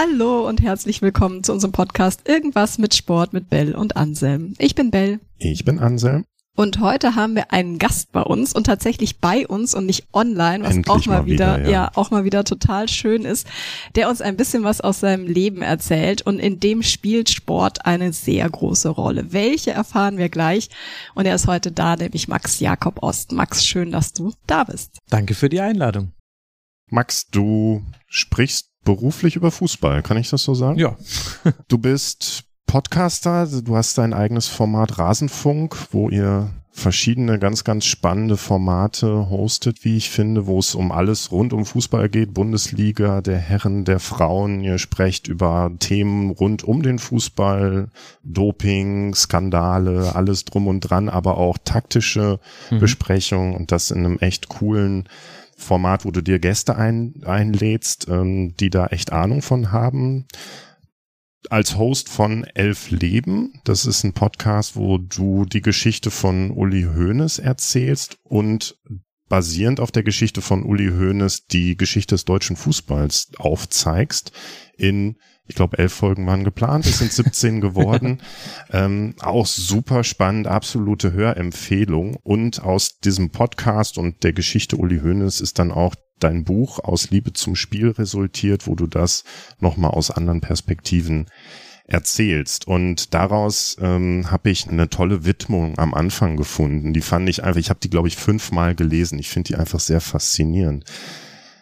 Hallo und herzlich willkommen zu unserem Podcast Irgendwas mit Sport mit Bell und Anselm. Ich bin Bell. Ich bin Anselm. Und heute haben wir einen Gast bei uns und tatsächlich bei uns und nicht online, was Endlich auch mal, mal wieder, wieder, ja. ja. auch mal wieder total schön ist, der uns ein bisschen was aus seinem Leben erzählt und in dem spielt Sport eine sehr große Rolle. Welche erfahren wir gleich und er ist heute da, nämlich Max Jakob Ost. Max, schön, dass du da bist. Danke für die Einladung. Max, du sprichst beruflich über Fußball, kann ich das so sagen? Ja. Du bist Podcaster, du hast dein eigenes Format Rasenfunk, wo ihr verschiedene ganz, ganz spannende Formate hostet, wie ich finde, wo es um alles rund um Fußball geht, Bundesliga, der Herren, der Frauen. Ihr sprecht über Themen rund um den Fußball, Doping, Skandale, alles drum und dran, aber auch taktische Mhm. Besprechungen und das in einem echt coolen Format, wo du dir Gäste ein, einlädst, ähm, die da echt Ahnung von haben. Als Host von Elf Leben, das ist ein Podcast, wo du die Geschichte von Uli Hoeneß erzählst und basierend auf der Geschichte von Uli Hoeneß die Geschichte des deutschen Fußballs aufzeigst. In, ich glaube, elf Folgen waren geplant, es sind 17 geworden. ähm, auch super spannend, absolute Hörempfehlung. Und aus diesem Podcast und der Geschichte Uli Hoeneß ist dann auch dein Buch aus Liebe zum Spiel resultiert, wo du das nochmal aus anderen Perspektiven erzählst. Und daraus ähm, habe ich eine tolle Widmung am Anfang gefunden. Die fand ich einfach, ich habe die, glaube ich, fünfmal gelesen. Ich finde die einfach sehr faszinierend.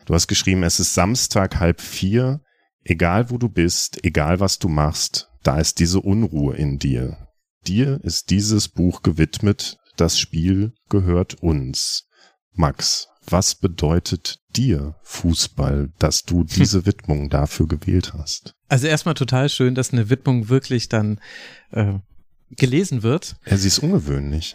Du hast geschrieben, es ist Samstag halb vier, egal wo du bist, egal was du machst, da ist diese Unruhe in dir. Dir ist dieses Buch gewidmet, das Spiel gehört uns. Max, was bedeutet dir Fußball, dass du diese Widmung dafür gewählt hast? Also erstmal total schön, dass eine Widmung wirklich dann äh, gelesen wird. Ja, sie ist ungewöhnlich.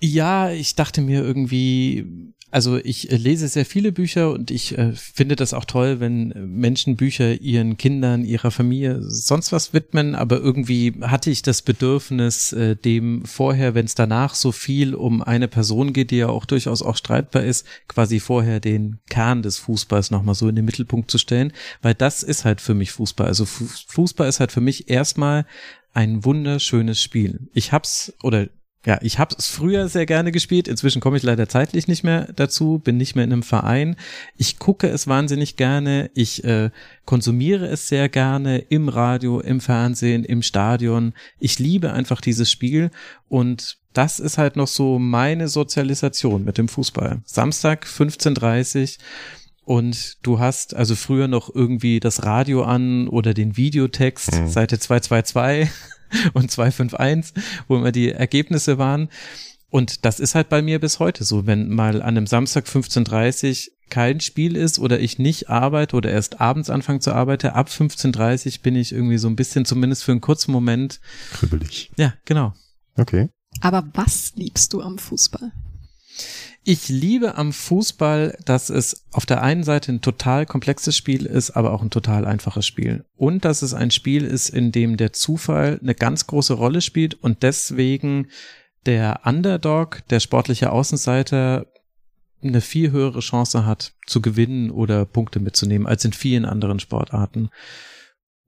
Ja, ich dachte mir irgendwie, also ich äh, lese sehr viele Bücher und ich äh, finde das auch toll, wenn Menschen Bücher ihren Kindern, ihrer Familie, sonst was widmen, aber irgendwie hatte ich das Bedürfnis, äh, dem vorher, wenn es danach so viel um eine Person geht, die ja auch durchaus auch streitbar ist, quasi vorher den Kern des Fußballs nochmal so in den Mittelpunkt zu stellen, weil das ist halt für mich Fußball. Also Fu- Fußball ist halt für mich erstmal ein wunderschönes Spiel. Ich hab's oder ja, ich habe es früher sehr gerne gespielt. Inzwischen komme ich leider zeitlich nicht mehr dazu, bin nicht mehr in einem Verein. Ich gucke es wahnsinnig gerne. Ich äh, konsumiere es sehr gerne im Radio, im Fernsehen, im Stadion. Ich liebe einfach dieses Spiel und das ist halt noch so meine Sozialisation mit dem Fußball. Samstag 15:30 und du hast also früher noch irgendwie das Radio an oder den Videotext, Mhm. Seite 222 und 251, wo immer die Ergebnisse waren. Und das ist halt bei mir bis heute so, wenn mal an einem Samstag 15.30 kein Spiel ist oder ich nicht arbeite oder erst abends anfange zu arbeiten, ab 15.30 bin ich irgendwie so ein bisschen, zumindest für einen kurzen Moment, Kribbelig. ja, genau. Okay. Aber was liebst du am Fußball? Ich liebe am Fußball, dass es auf der einen Seite ein total komplexes Spiel ist, aber auch ein total einfaches Spiel. Und dass es ein Spiel ist, in dem der Zufall eine ganz große Rolle spielt und deswegen der Underdog, der sportliche Außenseiter, eine viel höhere Chance hat zu gewinnen oder Punkte mitzunehmen als in vielen anderen Sportarten.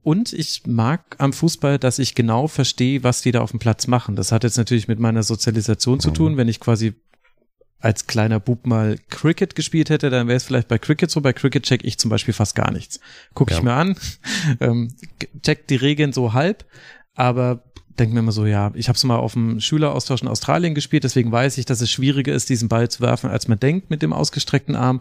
Und ich mag am Fußball, dass ich genau verstehe, was die da auf dem Platz machen. Das hat jetzt natürlich mit meiner Sozialisation zu tun. Wenn ich quasi als kleiner Bub mal Cricket gespielt hätte, dann wäre es vielleicht bei Cricket so. Bei Cricket check ich zum Beispiel fast gar nichts. Guck Ja. ich mir an, ähm, check die Regeln so halb, aber denk mir immer so, ja, ich habe es mal auf dem Schüleraustausch in Australien gespielt, deswegen weiß ich, dass es schwieriger ist, diesen Ball zu werfen, als man denkt mit dem ausgestreckten Arm.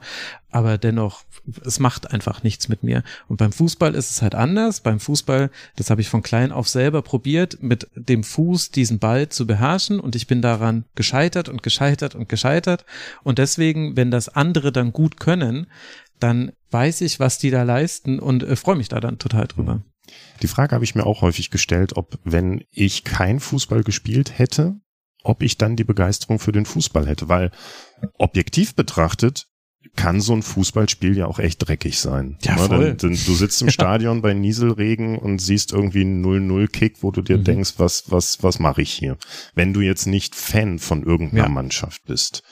Aber dennoch, es macht einfach nichts mit mir. Und beim Fußball ist es halt anders. Beim Fußball, das habe ich von klein auf selber probiert, mit dem Fuß diesen Ball zu beherrschen. Und ich bin daran gescheitert und gescheitert und gescheitert. Und deswegen, wenn das andere dann gut können, dann weiß ich, was die da leisten und äh, freue mich da dann total drüber. Die Frage habe ich mir auch häufig gestellt, ob wenn ich kein Fußball gespielt hätte, ob ich dann die Begeisterung für den Fußball hätte, weil objektiv betrachtet kann so ein Fußballspiel ja auch echt dreckig sein. Ja, Ne, voll. denn- denn Du sitzt im Stadion bei Nieselregen und siehst irgendwie einen 0-0-Kick, wo du dir Mhm. denkst, was, was, was mache ich hier? Wenn du jetzt nicht Fan von irgendeiner Ja. Mannschaft bist.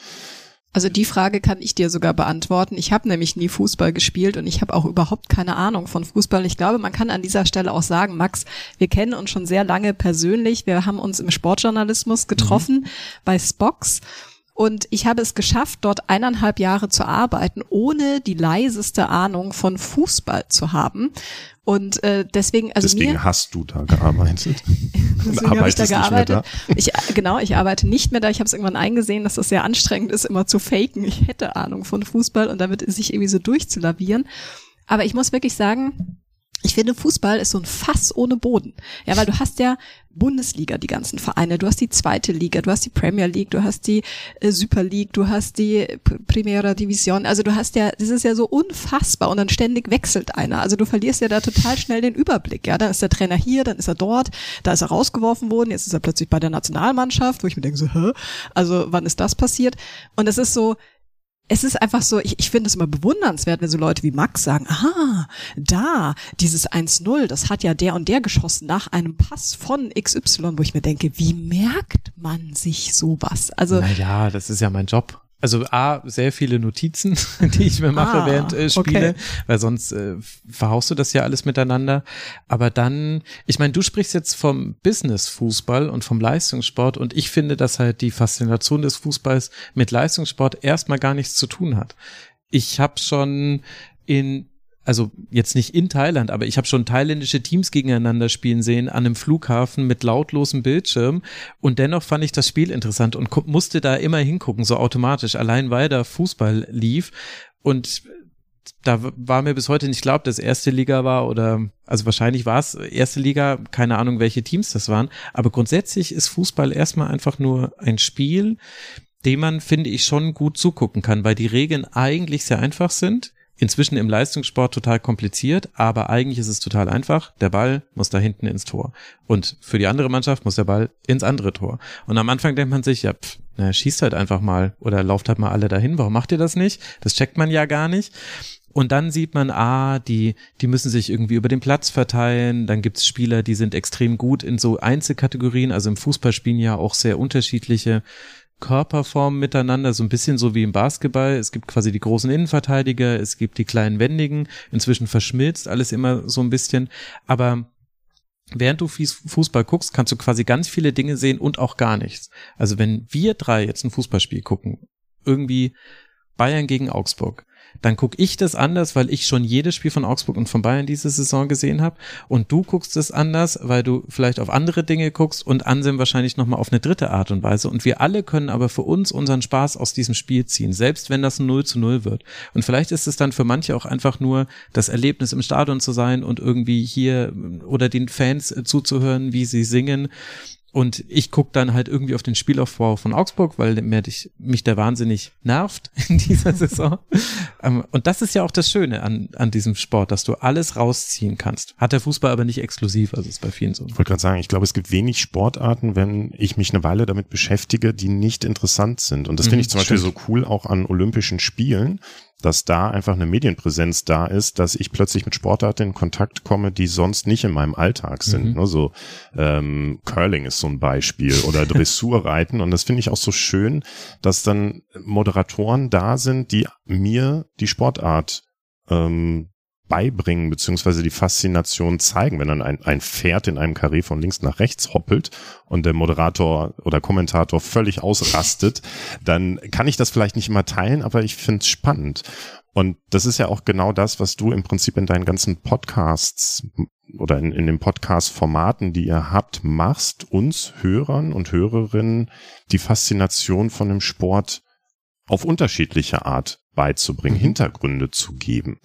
Also die Frage kann ich dir sogar beantworten. Ich habe nämlich nie Fußball gespielt und ich habe auch überhaupt keine Ahnung von Fußball. Ich glaube, man kann an dieser Stelle auch sagen, Max, wir kennen uns schon sehr lange persönlich. Wir haben uns im Sportjournalismus getroffen mhm. bei Spox. Und ich habe es geschafft, dort eineinhalb Jahre zu arbeiten, ohne die leiseste Ahnung von Fußball zu haben. Und äh, deswegen, also deswegen mir, hast du da gearbeitet. deswegen habe ich da gearbeitet. Ich, genau, ich arbeite nicht mehr da. Ich habe es irgendwann eingesehen, dass das sehr anstrengend ist, immer zu faken. Ich hätte Ahnung von Fußball und damit sich irgendwie so durchzulavieren. Aber ich muss wirklich sagen, ich finde, Fußball ist so ein Fass ohne Boden. Ja, weil du hast ja Bundesliga, die ganzen Vereine, du hast die zweite Liga, du hast die Premier League, du hast die äh, Super League, du hast die Primera Division. Also du hast ja, das ist ja so unfassbar und dann ständig wechselt einer. Also du verlierst ja da total schnell den Überblick. Ja, dann ist der Trainer hier, dann ist er dort, da ist er rausgeworfen worden, jetzt ist er plötzlich bei der Nationalmannschaft, wo ich mir denke so, hä? Also wann ist das passiert? Und es ist so, es ist einfach so, ich, ich finde es immer bewundernswert, wenn so Leute wie Max sagen, ah, da, dieses 1-0, das hat ja der und der geschossen nach einem Pass von XY, wo ich mir denke, wie merkt man sich sowas? Also. Naja, das ist ja mein Job also A, sehr viele Notizen, die ich mir mache, ah, während äh, Spiele, okay. weil sonst äh, verhaust du das ja alles miteinander. Aber dann, ich meine, du sprichst jetzt vom Business-Fußball und vom Leistungssport und ich finde, dass halt die Faszination des Fußballs mit Leistungssport erstmal gar nichts zu tun hat. Ich habe schon in also jetzt nicht in Thailand, aber ich habe schon thailändische Teams gegeneinander spielen sehen an einem Flughafen mit lautlosem Bildschirm. Und dennoch fand ich das Spiel interessant und musste da immer hingucken, so automatisch, allein weil da Fußball lief. Und da war mir bis heute nicht klar, ob das erste Liga war oder, also wahrscheinlich war es erste Liga, keine Ahnung, welche Teams das waren, aber grundsätzlich ist Fußball erstmal einfach nur ein Spiel, dem man, finde ich, schon gut zugucken kann, weil die Regeln eigentlich sehr einfach sind inzwischen im Leistungssport total kompliziert, aber eigentlich ist es total einfach. Der Ball muss da hinten ins Tor. Und für die andere Mannschaft muss der Ball ins andere Tor. Und am Anfang denkt man sich, ja, pff, na, schießt halt einfach mal oder lauft halt mal alle dahin. Warum macht ihr das nicht? Das checkt man ja gar nicht. Und dann sieht man, ah, die, die müssen sich irgendwie über den Platz verteilen. Dann gibt's Spieler, die sind extrem gut in so Einzelkategorien. Also im Fußball spielen ja auch sehr unterschiedliche Körperformen miteinander, so ein bisschen so wie im Basketball. Es gibt quasi die großen Innenverteidiger, es gibt die kleinen Wendigen. Inzwischen verschmilzt alles immer so ein bisschen. Aber während du Fußball guckst, kannst du quasi ganz viele Dinge sehen und auch gar nichts. Also wenn wir drei jetzt ein Fußballspiel gucken, irgendwie Bayern gegen Augsburg, dann gucke ich das anders, weil ich schon jedes Spiel von Augsburg und von Bayern diese Saison gesehen habe. Und du guckst es anders, weil du vielleicht auf andere Dinge guckst und Ansem wahrscheinlich nochmal auf eine dritte Art und Weise. Und wir alle können aber für uns unseren Spaß aus diesem Spiel ziehen, selbst wenn das ein 0 zu 0 wird. Und vielleicht ist es dann für manche auch einfach nur das Erlebnis im Stadion zu sein und irgendwie hier oder den Fans zuzuhören, wie sie singen und ich guck dann halt irgendwie auf den Spielaufbau von Augsburg, weil mir dich, mich der wahnsinnig nervt in dieser Saison. Ähm, und das ist ja auch das Schöne an, an diesem Sport, dass du alles rausziehen kannst. Hat der Fußball aber nicht exklusiv, also ist bei vielen so. Ich wollte gerade sagen, ich glaube, es gibt wenig Sportarten, wenn ich mich eine Weile damit beschäftige, die nicht interessant sind. Und das finde ich mhm, zum Beispiel so cool auch an Olympischen Spielen, dass da einfach eine Medienpräsenz da ist, dass ich plötzlich mit Sportarten in Kontakt komme, die sonst nicht in meinem Alltag sind. Mhm. Ne? So ähm, Curling ist so ein Beispiel oder Dressurreiten. Und das finde ich auch so schön, dass dann Moderatoren da sind, die mir die Sportart ähm, beibringen, beziehungsweise die Faszination zeigen, wenn dann ein, ein Pferd in einem Karree von links nach rechts hoppelt und der Moderator oder Kommentator völlig ausrastet, dann kann ich das vielleicht nicht immer teilen, aber ich finde es spannend. Und das ist ja auch genau das, was du im Prinzip in deinen ganzen Podcasts oder in, in den Podcast-Formaten, die ihr habt, machst, uns Hörern und Hörerinnen die Faszination von dem Sport auf unterschiedliche Art beizubringen, mhm. Hintergründe zu geben.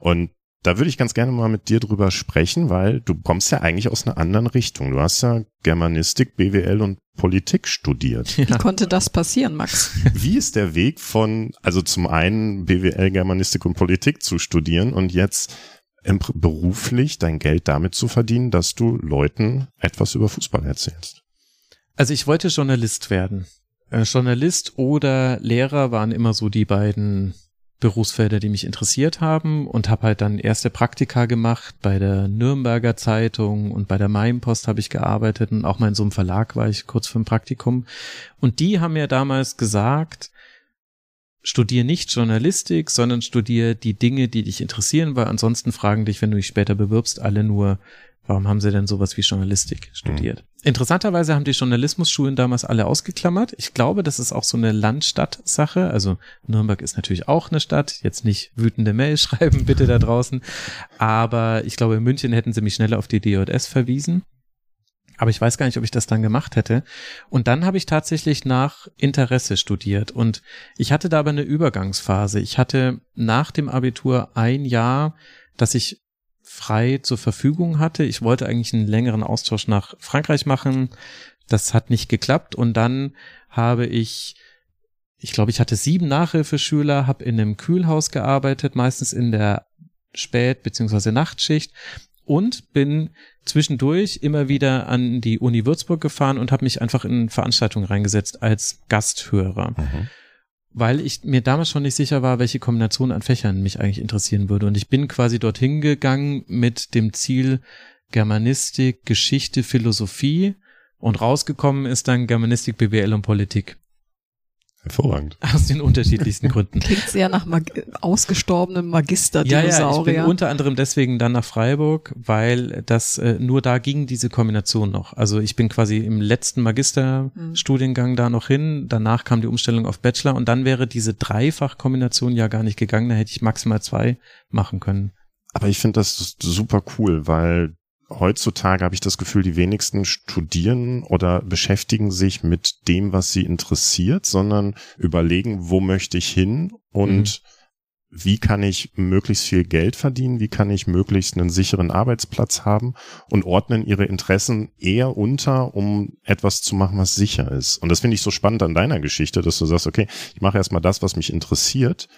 Und da würde ich ganz gerne mal mit dir drüber sprechen, weil du kommst ja eigentlich aus einer anderen Richtung. Du hast ja Germanistik, BWL und Politik studiert. Wie konnte das passieren, Max? Wie ist der Weg von, also zum einen BWL, Germanistik und Politik zu studieren und jetzt beruflich dein Geld damit zu verdienen, dass du Leuten etwas über Fußball erzählst? Also ich wollte Journalist werden. Äh, Journalist oder Lehrer waren immer so die beiden Berufsfelder, die mich interessiert haben und habe halt dann erste Praktika gemacht. Bei der Nürnberger Zeitung und bei der Mainpost habe ich gearbeitet und auch mal in so einem Verlag war ich kurz für ein Praktikum. Und die haben mir damals gesagt, studier nicht Journalistik, sondern studier die Dinge, die dich interessieren, weil ansonsten fragen dich, wenn du dich später bewirbst, alle nur, warum haben sie denn sowas wie Journalistik studiert? Mhm. Interessanterweise haben die Journalismusschulen damals alle ausgeklammert. Ich glaube, das ist auch so eine Land-Stadt-Sache. Also Nürnberg ist natürlich auch eine Stadt. Jetzt nicht wütende Mail schreiben, bitte da draußen. Aber ich glaube, in München hätten sie mich schneller auf die DJS verwiesen. Aber ich weiß gar nicht, ob ich das dann gemacht hätte. Und dann habe ich tatsächlich nach Interesse studiert. Und ich hatte da aber eine Übergangsphase. Ich hatte nach dem Abitur ein Jahr, dass ich frei zur Verfügung hatte. Ich wollte eigentlich einen längeren Austausch nach Frankreich machen. Das hat nicht geklappt. Und dann habe ich ich glaube, ich hatte sieben Nachhilfeschüler, habe in einem Kühlhaus gearbeitet, meistens in der Spät- bzw. Nachtschicht und bin zwischendurch immer wieder an die Uni Würzburg gefahren und habe mich einfach in Veranstaltungen reingesetzt als Gasthörer. Mhm. Weil ich mir damals schon nicht sicher war, welche Kombination an Fächern mich eigentlich interessieren würde. Und ich bin quasi dorthin gegangen mit dem Ziel Germanistik, Geschichte, Philosophie und rausgekommen ist dann Germanistik, BWL und Politik. Hervorragend. Aus den unterschiedlichsten Gründen. Klingt sehr nach Mag ausgestorbenem Magister-Dinosaurier. Ja, ja, ich bin unter anderem deswegen dann nach Freiburg, weil das äh, nur da ging diese Kombination noch. Also ich bin quasi im letzten Magisterstudiengang mhm. da noch hin, danach kam die Umstellung auf Bachelor und dann wäre diese Dreifach-Kombination ja gar nicht gegangen, da hätte ich maximal zwei machen können. Aber ich finde das super cool, weil heutzutage habe ich das Gefühl, die wenigsten studieren oder beschäftigen sich mit dem, was sie interessiert, sondern überlegen, wo möchte ich hin und mhm. wie kann ich möglichst viel Geld verdienen, wie kann ich möglichst einen sicheren Arbeitsplatz haben und ordnen ihre Interessen eher unter, um etwas zu machen, was sicher ist. Und das finde ich so spannend an deiner Geschichte, dass du sagst, okay, ich mache erstmal das, was mich interessiert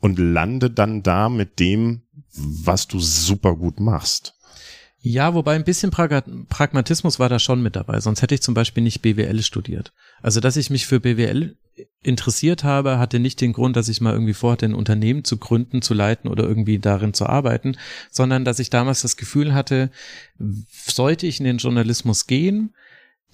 und lande dann da mit dem, was du super gut machst. Ja, wobei ein bisschen Pragmatismus war da schon mit dabei. Sonst hätte ich zum Beispiel nicht BWL studiert. Also, dass ich mich für BWL interessiert habe, hatte nicht den Grund, dass ich mal irgendwie vorhatte, ein Unternehmen zu gründen, zu leiten oder irgendwie darin zu arbeiten, sondern dass ich damals das Gefühl hatte, sollte ich in den Journalismus gehen,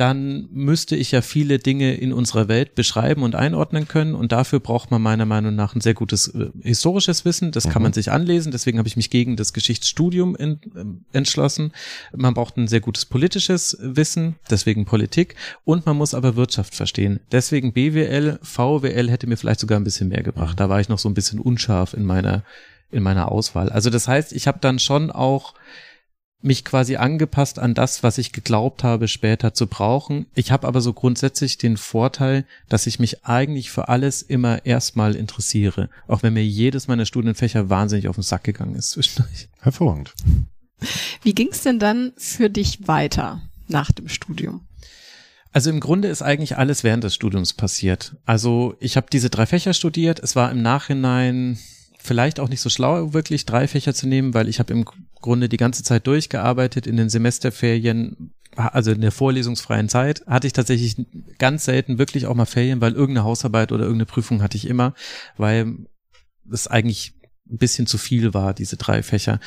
dann müsste ich ja viele Dinge in unserer Welt beschreiben und einordnen können. Und dafür braucht man meiner Meinung nach ein sehr gutes äh, historisches Wissen. Das mhm. kann man sich anlesen. Deswegen habe ich mich gegen das Geschichtsstudium in, äh, entschlossen. Man braucht ein sehr gutes politisches Wissen, deswegen Politik. Und man muss aber Wirtschaft verstehen. Deswegen BWL, VWL hätte mir vielleicht sogar ein bisschen mehr gebracht. Da war ich noch so ein bisschen unscharf in meiner, in meiner Auswahl. Also das heißt, ich habe dann schon auch mich quasi angepasst an das, was ich geglaubt habe, später zu brauchen. Ich habe aber so grundsätzlich den Vorteil, dass ich mich eigentlich für alles immer erstmal interessiere, auch wenn mir jedes meiner Studienfächer wahnsinnig auf den Sack gegangen ist zwischendurch. Hervorragend. Wie ging es denn dann für dich weiter nach dem Studium? Also im Grunde ist eigentlich alles während des Studiums passiert. Also ich habe diese drei Fächer studiert. Es war im Nachhinein vielleicht auch nicht so schlau, wirklich drei Fächer zu nehmen, weil ich habe im Grunde die ganze Zeit durchgearbeitet in den Semesterferien, also in der vorlesungsfreien Zeit, hatte ich tatsächlich ganz selten wirklich auch mal Ferien, weil irgendeine Hausarbeit oder irgendeine Prüfung hatte ich immer, weil es eigentlich ein bisschen zu viel war, diese drei Fächer.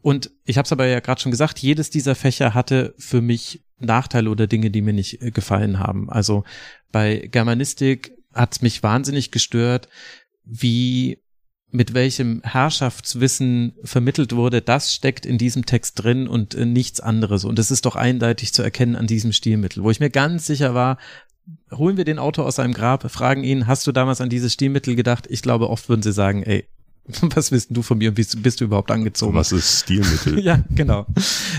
Und ich habe es aber ja gerade schon gesagt, jedes dieser Fächer hatte für mich Nachteile oder Dinge, die mir nicht äh, gefallen haben. Also bei Germanistik hat mich wahnsinnig gestört, wie mit welchem Herrschaftswissen vermittelt wurde, das steckt in diesem Text drin und äh, nichts anderes. Und das ist doch eindeutig zu erkennen an diesem Stilmittel, wo ich mir ganz sicher war, holen wir den Autor aus seinem Grab, fragen ihn, hast du damals an dieses Stilmittel gedacht? Ich glaube, oft würden sie sagen, ey, was wissen du von mir und wie bist du überhaupt angezogen? Was ist Stilmittel? ja, genau.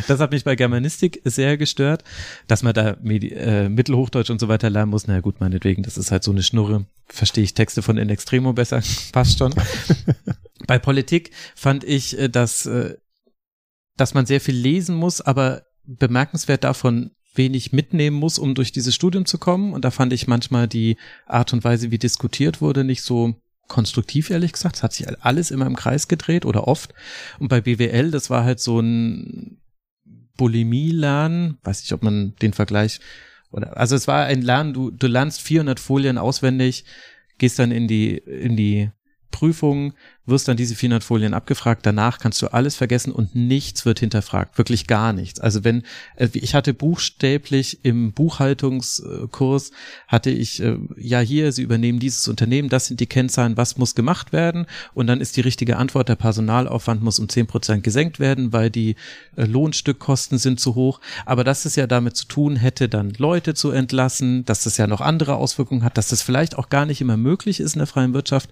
Das hat mich bei Germanistik sehr gestört, dass man da Medi äh, Mittelhochdeutsch und so weiter lernen muss. Na ja, gut, meinetwegen, das ist halt so eine Schnurre. Verstehe ich Texte von In Extremo besser. Passt schon. bei Politik fand ich, äh, dass, äh, dass man sehr viel lesen muss, aber bemerkenswert davon wenig mitnehmen muss, um durch dieses Studium zu kommen. Und da fand ich manchmal die Art und Weise, wie diskutiert wurde, nicht so konstruktiv, ehrlich gesagt. Es hat sich alles immer im Kreis gedreht oder oft. Und bei BWL, das war halt so ein Bulimie-Lernen. Weiß nicht, ob man den Vergleich oder, also es war ein Lernen, du, du lernst 400 Folien auswendig, gehst dann in die, in die Prüfung, wirst dann diese 400 Folien abgefragt, danach kannst du alles vergessen und nichts wird hinterfragt, wirklich gar nichts. Also wenn, äh, ich hatte buchstäblich im Buchhaltungskurs, hatte ich, äh, ja hier, Sie übernehmen dieses Unternehmen, das sind die Kennzahlen, was muss gemacht werden? Und dann ist die richtige Antwort, der Personalaufwand muss um 10 Prozent gesenkt werden, weil die äh, Lohnstückkosten sind zu hoch, aber dass es ja damit zu tun hätte, dann Leute zu entlassen, dass das ja noch andere Auswirkungen hat, dass das vielleicht auch gar nicht immer möglich ist in der freien Wirtschaft,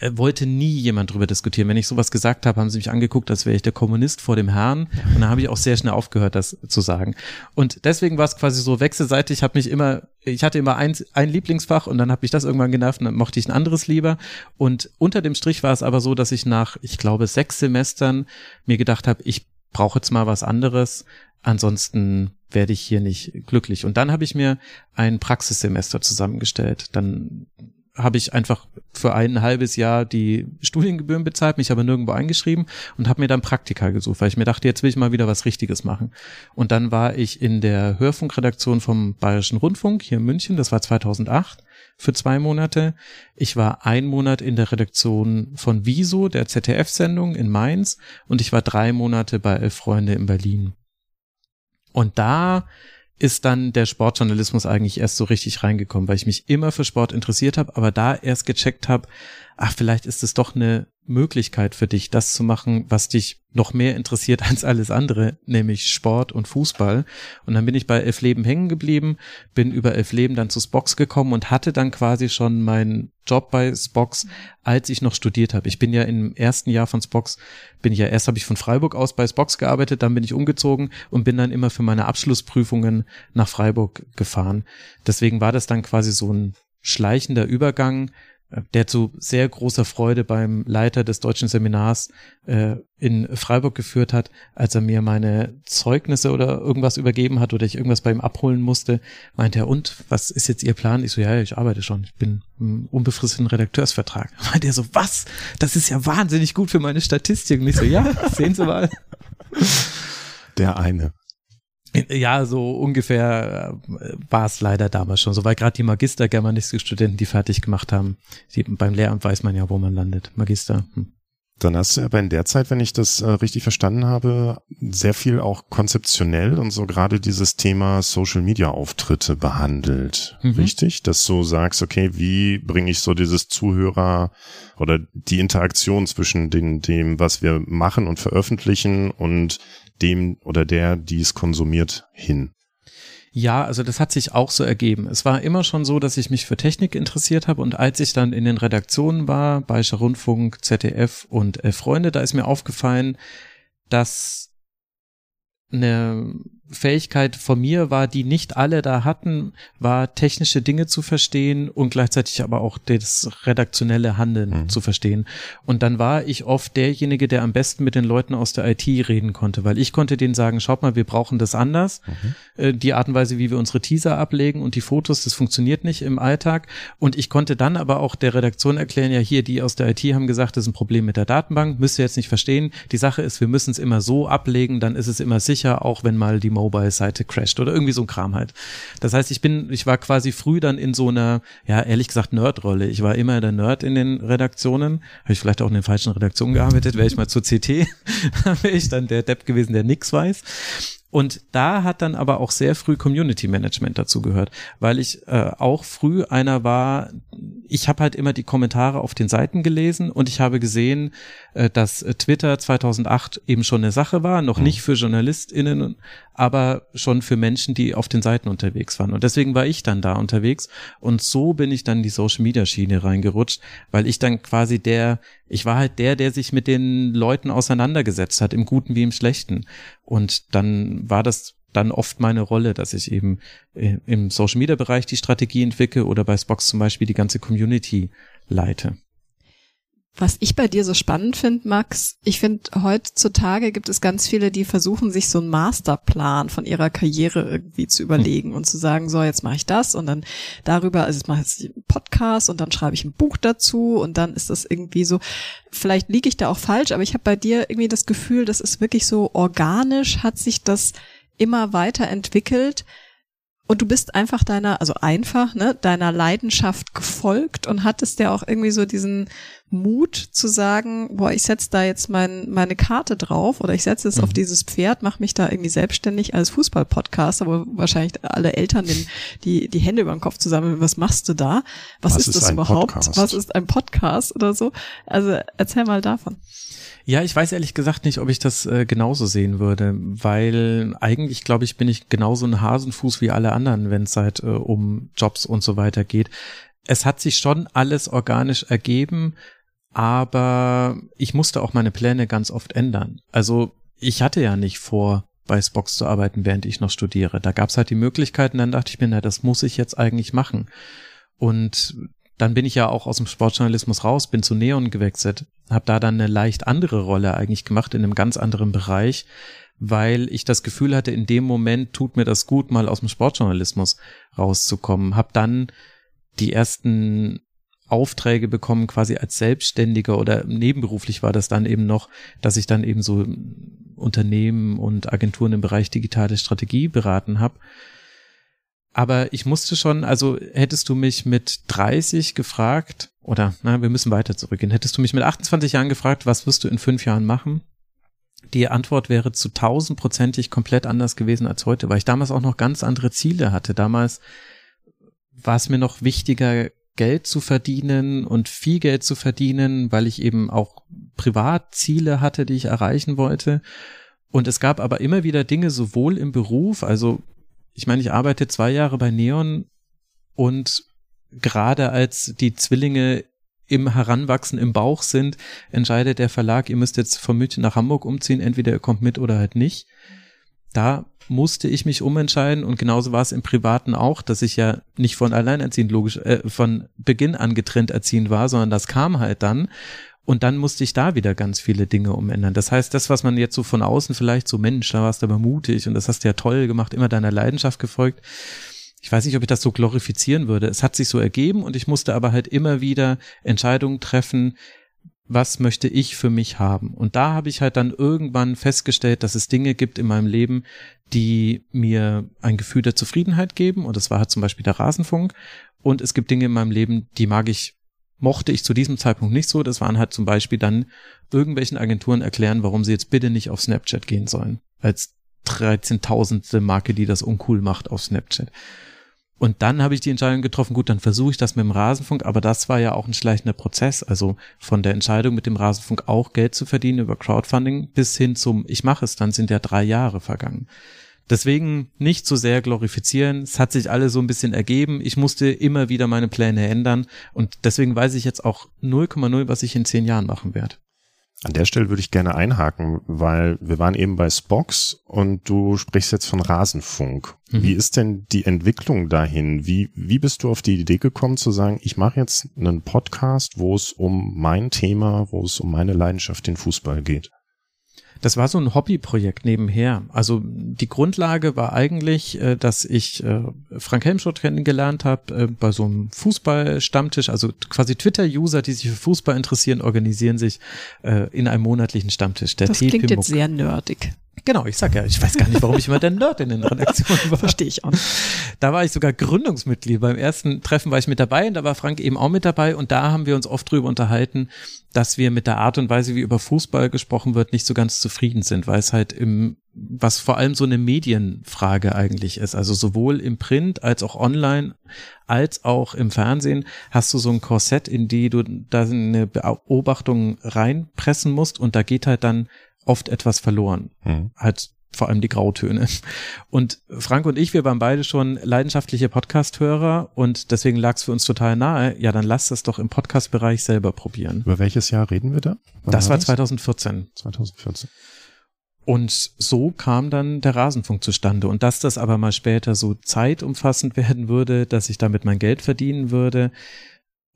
wollte nie jemand drüber diskutieren. Wenn ich sowas gesagt habe, haben sie mich angeguckt, als wäre ich der Kommunist vor dem Herrn. Und dann habe ich auch sehr schnell aufgehört, das zu sagen. Und deswegen war es quasi so wechselseitig. Ich habe mich immer, ich hatte immer ein, ein Lieblingsfach und dann habe ich das irgendwann genervt und dann mochte ich ein anderes lieber. Und unter dem Strich war es aber so, dass ich nach, ich glaube, sechs Semestern mir gedacht habe, ich brauche jetzt mal was anderes. Ansonsten werde ich hier nicht glücklich. Und dann habe ich mir ein Praxissemester zusammengestellt. Dann habe ich einfach für ein halbes Jahr die Studiengebühren bezahlt, mich aber nirgendwo eingeschrieben und habe mir dann Praktika gesucht, weil ich mir dachte, jetzt will ich mal wieder was Richtiges machen. Und dann war ich in der Hörfunkredaktion vom Bayerischen Rundfunk hier in München, das war 2008 für zwei Monate. Ich war ein Monat in der Redaktion von Wieso, der ZDF-Sendung in Mainz und ich war drei Monate bei Elf Freunde in Berlin. Und da ist dann der Sportjournalismus eigentlich erst so richtig reingekommen, weil ich mich immer für Sport interessiert habe, aber da erst gecheckt habe, ach, vielleicht ist es doch eine Möglichkeit für dich, das zu machen, was dich noch mehr interessiert als alles andere, nämlich Sport und Fußball. Und dann bin ich bei Elf Leben hängen geblieben, bin über Elf Leben dann zu Spox gekommen und hatte dann quasi schon meinen Job bei Spox, als ich noch studiert habe. Ich bin ja im ersten Jahr von Spox, bin ich ja erst habe ich von Freiburg aus bei Spox gearbeitet, dann bin ich umgezogen und bin dann immer für meine Abschlussprüfungen nach Freiburg gefahren. Deswegen war das dann quasi so ein schleichender Übergang der zu sehr großer Freude beim Leiter des deutschen Seminars äh, in Freiburg geführt hat, als er mir meine Zeugnisse oder irgendwas übergeben hat oder ich irgendwas bei ihm abholen musste, meinte er, und was ist jetzt Ihr Plan? Ich so, ja, ich arbeite schon, ich bin im unbefristeten Redakteursvertrag. Meinte er so, was? Das ist ja wahnsinnig gut für meine Statistik. Und ich so, ja, sehen Sie mal. Der eine. Ja, so ungefähr äh, war es leider damals schon so, weil gerade die Magister-Germanistik-Studenten, die fertig gemacht haben, die, beim Lehramt weiß man ja, wo man landet. Magister. Hm. Dann hast du aber in der Zeit, wenn ich das äh, richtig verstanden habe, sehr viel auch konzeptionell und so gerade dieses Thema Social Media Auftritte behandelt. Mhm. Richtig? Dass du sagst, okay, wie bringe ich so dieses Zuhörer oder die Interaktion zwischen den, dem, was wir machen und veröffentlichen und dem oder der, die es konsumiert, hin? Ja, also das hat sich auch so ergeben. Es war immer schon so, dass ich mich für Technik interessiert habe und als ich dann in den Redaktionen war, Bayerischer Rundfunk, ZDF und Elf Freunde, da ist mir aufgefallen, dass eine Fähigkeit von mir war, die nicht alle da hatten, war technische Dinge zu verstehen und gleichzeitig aber auch das redaktionelle Handeln mhm. zu verstehen. Und dann war ich oft derjenige, der am besten mit den Leuten aus der IT reden konnte, weil ich konnte denen sagen, schaut mal, wir brauchen das anders. Mhm. Äh, die Art und Weise, wie wir unsere Teaser ablegen und die Fotos, das funktioniert nicht im Alltag. Und ich konnte dann aber auch der Redaktion erklären, ja hier, die aus der IT haben gesagt, das ist ein Problem mit der Datenbank, müsst ihr jetzt nicht verstehen. Die Sache ist, wir müssen es immer so ablegen, dann ist es immer sicher, auch wenn mal die Mobile-Seite crasht oder irgendwie so ein Kram halt. Das heißt, ich bin, ich war quasi früh dann in so einer, ja, ehrlich gesagt, Nerd-Rolle. Ich war immer der Nerd in den Redaktionen. Habe ich vielleicht auch in den falschen Redaktionen gearbeitet, wäre ich mal zur CT, wäre ich dann der Depp gewesen, der nix weiß. Und da hat dann aber auch sehr früh Community Management dazu gehört, weil ich äh, auch früh einer war, ich habe halt immer die Kommentare auf den Seiten gelesen und ich habe gesehen, äh, dass äh, Twitter 2008 eben schon eine Sache war, noch mhm. nicht für JournalistInnen, aber schon für Menschen, die auf den Seiten unterwegs waren. Und deswegen war ich dann da unterwegs und so bin ich dann die Social Media Schiene reingerutscht, weil ich dann quasi der, ich war halt der, der sich mit den Leuten auseinandergesetzt hat, im Guten wie im Schlechten. Und dann war das dann oft meine Rolle, dass ich eben äh, im Social Media Bereich die Strategie entwickle oder bei Spox zum Beispiel die ganze Community leite. Was ich bei dir so spannend finde, Max, ich finde, heutzutage gibt es ganz viele, die versuchen, sich so einen Masterplan von ihrer Karriere irgendwie zu überlegen und zu sagen, so, jetzt mache ich das und dann darüber, also jetzt mache ich einen Podcast und dann schreibe ich ein Buch dazu und dann ist das irgendwie so, vielleicht liege ich da auch falsch, aber ich habe bei dir irgendwie das Gefühl, das ist wirklich so organisch, hat sich das immer weiterentwickelt und du bist einfach deiner, also einfach, ne, deiner Leidenschaft gefolgt und hattest ja auch irgendwie so diesen Mut zu sagen, boah, ich setze da jetzt mein, meine Karte drauf oder ich setze es mhm. auf dieses Pferd, mache mich da irgendwie selbstständig als Fußballpodcaster, wo wahrscheinlich alle Eltern den, die, die Hände über den Kopf zusammen, was machst du da? Was, was ist, ist das überhaupt? Podcast? Was ist ein Podcast oder so? Also erzähl mal davon. Ja, ich weiß ehrlich gesagt nicht, ob ich das äh, genauso sehen würde, weil eigentlich, glaube ich, bin ich genauso ein Hasenfuß wie alle anderen, wenn es halt äh, um Jobs und so weiter geht. Es hat sich schon alles organisch ergeben, aber ich musste auch meine Pläne ganz oft ändern. Also ich hatte ja nicht vor, bei Spox zu arbeiten, während ich noch studiere. Da gab es halt die Möglichkeiten, dann dachte ich mir, na, das muss ich jetzt eigentlich machen. Und dann bin ich ja auch aus dem Sportjournalismus raus, bin zu Neon gewechselt, habe da dann eine leicht andere Rolle eigentlich gemacht in einem ganz anderen Bereich, weil ich das Gefühl hatte, in dem Moment tut mir das gut, mal aus dem Sportjournalismus rauszukommen. Hab dann die ersten Aufträge bekommen, quasi als Selbstständiger oder nebenberuflich war das dann eben noch, dass ich dann eben so Unternehmen und Agenturen im Bereich digitale Strategie beraten habe. Aber ich musste schon, also hättest du mich mit 30 gefragt, oder na, wir müssen weiter zurückgehen, hättest du mich mit 28 Jahren gefragt, was wirst du in fünf Jahren machen? Die Antwort wäre zu tausendprozentig komplett anders gewesen als heute, weil ich damals auch noch ganz andere Ziele hatte. Damals war es mir noch wichtiger, Geld zu verdienen und viel Geld zu verdienen, weil ich eben auch Privatziele hatte, die ich erreichen wollte. Und es gab aber immer wieder Dinge, sowohl im Beruf, also ich meine, ich arbeite zwei Jahre bei Neon und gerade als die Zwillinge im Heranwachsen im Bauch sind, entscheidet der Verlag, ihr müsst jetzt von München nach Hamburg umziehen, entweder ihr kommt mit oder halt nicht. Da musste ich mich umentscheiden und genauso war es im Privaten auch, dass ich ja nicht von alleinerziehend logisch, äh, von Beginn an getrennt erziehend war, sondern das kam halt dann und dann musste ich da wieder ganz viele Dinge umändern. Das heißt, das, was man jetzt so von außen vielleicht so, Mensch, da warst du aber mutig und das hast du ja toll gemacht, immer deiner Leidenschaft gefolgt. Ich weiß nicht, ob ich das so glorifizieren würde. Es hat sich so ergeben und ich musste aber halt immer wieder Entscheidungen treffen, was möchte ich für mich haben? Und da habe ich halt dann irgendwann festgestellt, dass es Dinge gibt in meinem Leben, die mir ein Gefühl der Zufriedenheit geben. Und das war halt zum Beispiel der Rasenfunk. Und es gibt Dinge in meinem Leben, die mag ich mochte ich zu diesem Zeitpunkt nicht so. Das waren halt zum Beispiel dann irgendwelchen Agenturen erklären, warum sie jetzt bitte nicht auf Snapchat gehen sollen. Als 13.000. Marke, die das uncool macht auf Snapchat. Und dann habe ich die Entscheidung getroffen, gut, dann versuche ich das mit dem Rasenfunk, aber das war ja auch ein schleichender Prozess. Also von der Entscheidung mit dem Rasenfunk auch Geld zu verdienen über Crowdfunding bis hin zum Ich mache es, dann sind ja drei Jahre vergangen. Deswegen nicht zu so sehr glorifizieren. Es hat sich alles so ein bisschen ergeben. Ich musste immer wieder meine Pläne ändern und deswegen weiß ich jetzt auch 0,0, was ich in zehn Jahren machen werde. An der Stelle würde ich gerne einhaken, weil wir waren eben bei Spox und du sprichst jetzt von Rasenfunk. Mhm. Wie ist denn die Entwicklung dahin? Wie, wie bist du auf die Idee gekommen zu sagen, ich mache jetzt einen Podcast, wo es um mein Thema, wo es um meine Leidenschaft, den Fußball geht? Das war so ein Hobbyprojekt nebenher. Also die Grundlage war eigentlich, äh, dass ich äh, Frank Helmschott kennengelernt habe äh, bei so einem Fußballstammtisch. Also quasi Twitter-User, die sich für Fußball interessieren, organisieren sich in einem monatlichen Stammtisch. Der das klingt jetzt sehr nerdig. Genau, ich sag ja, ich weiß gar nicht, warum ich immer der Nerd in den Redaktionen war. Verstehe ich auch. Da war ich sogar Gründungsmitglied. Beim ersten Treffen war ich mit dabei und da war Frank eben auch mit dabei und da haben wir uns oft drüber unterhalten, dass wir mit der Art und Weise, wie über Fußball gesprochen wird, nicht so ganz zufrieden sind, weil es halt im, was vor allem so eine Medienfrage eigentlich ist. Also sowohl im Print als auch online als auch im Fernsehen hast du so ein Korsett, in die du da eine Beobachtung reinpressen musst und da geht halt dann oft etwas verloren. Mhm. Halt vor allem die Grautöne. Und Frank und ich, wir waren beide schon leidenschaftliche Podcast-Hörer und deswegen lag es für uns total nahe. Ja, dann lass das doch im Podcast-Bereich selber probieren. Über welches Jahr reden wir da? Wann das war 2014. 2014. Und so kam dann der Rasenfunk zustande. Und dass das aber mal später so zeitumfassend werden würde, dass ich damit mein Geld verdienen würde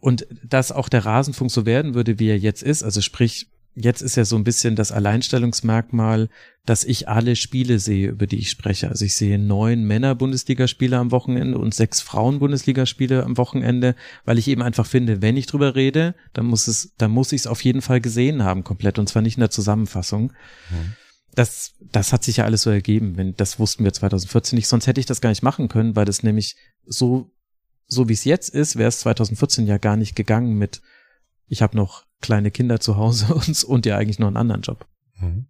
und dass auch der Rasenfunk so werden würde, wie er jetzt ist, also sprich jetzt ist ja so ein bisschen das Alleinstellungsmerkmal, dass ich alle Spiele sehe, über die ich spreche. Also ich sehe neun Männer-Bundesligaspiele am Wochenende und sechs Frauen-Bundesligaspiele am Wochenende, weil ich eben einfach finde, wenn ich drüber rede, dann muss es, dann muss ich es auf jeden Fall gesehen haben komplett und zwar nicht in der Zusammenfassung. Mhm. Das, das hat sich ja alles so ergeben. Wenn, das wussten wir 2014 nicht, sonst hätte ich das gar nicht machen können, weil das nämlich so, so wie es jetzt ist, wäre es 2014 ja gar nicht gegangen mit, ich habe noch kleine Kinder zu Hause und, und ja eigentlich noch einen anderen Job. Mhm.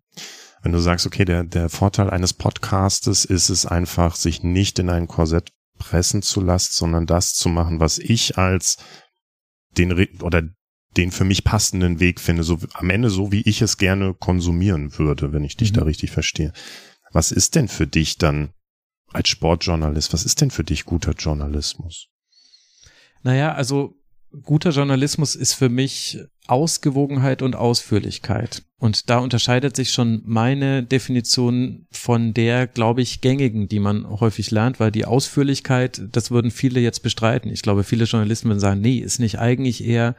Wenn du sagst, okay, der, der Vorteil eines Podcastes ist es einfach, sich nicht in ein Korsett pressen zu lassen, sondern das zu machen, was ich als den oder den für mich passenden Weg finde, so am Ende so wie ich es gerne konsumieren würde, wenn ich dich mhm. da richtig verstehe. Was ist denn für dich dann als Sportjournalist, was ist denn für dich guter Journalismus? Naja, also guter Journalismus ist für mich Ausgewogenheit und Ausführlichkeit. Und da unterscheidet sich schon meine Definition von der, glaube ich, gängigen, die man häufig lernt, weil die Ausführlichkeit, das würden viele jetzt bestreiten. Ich glaube, viele Journalisten würden sagen, nee, ist nicht eigentlich eher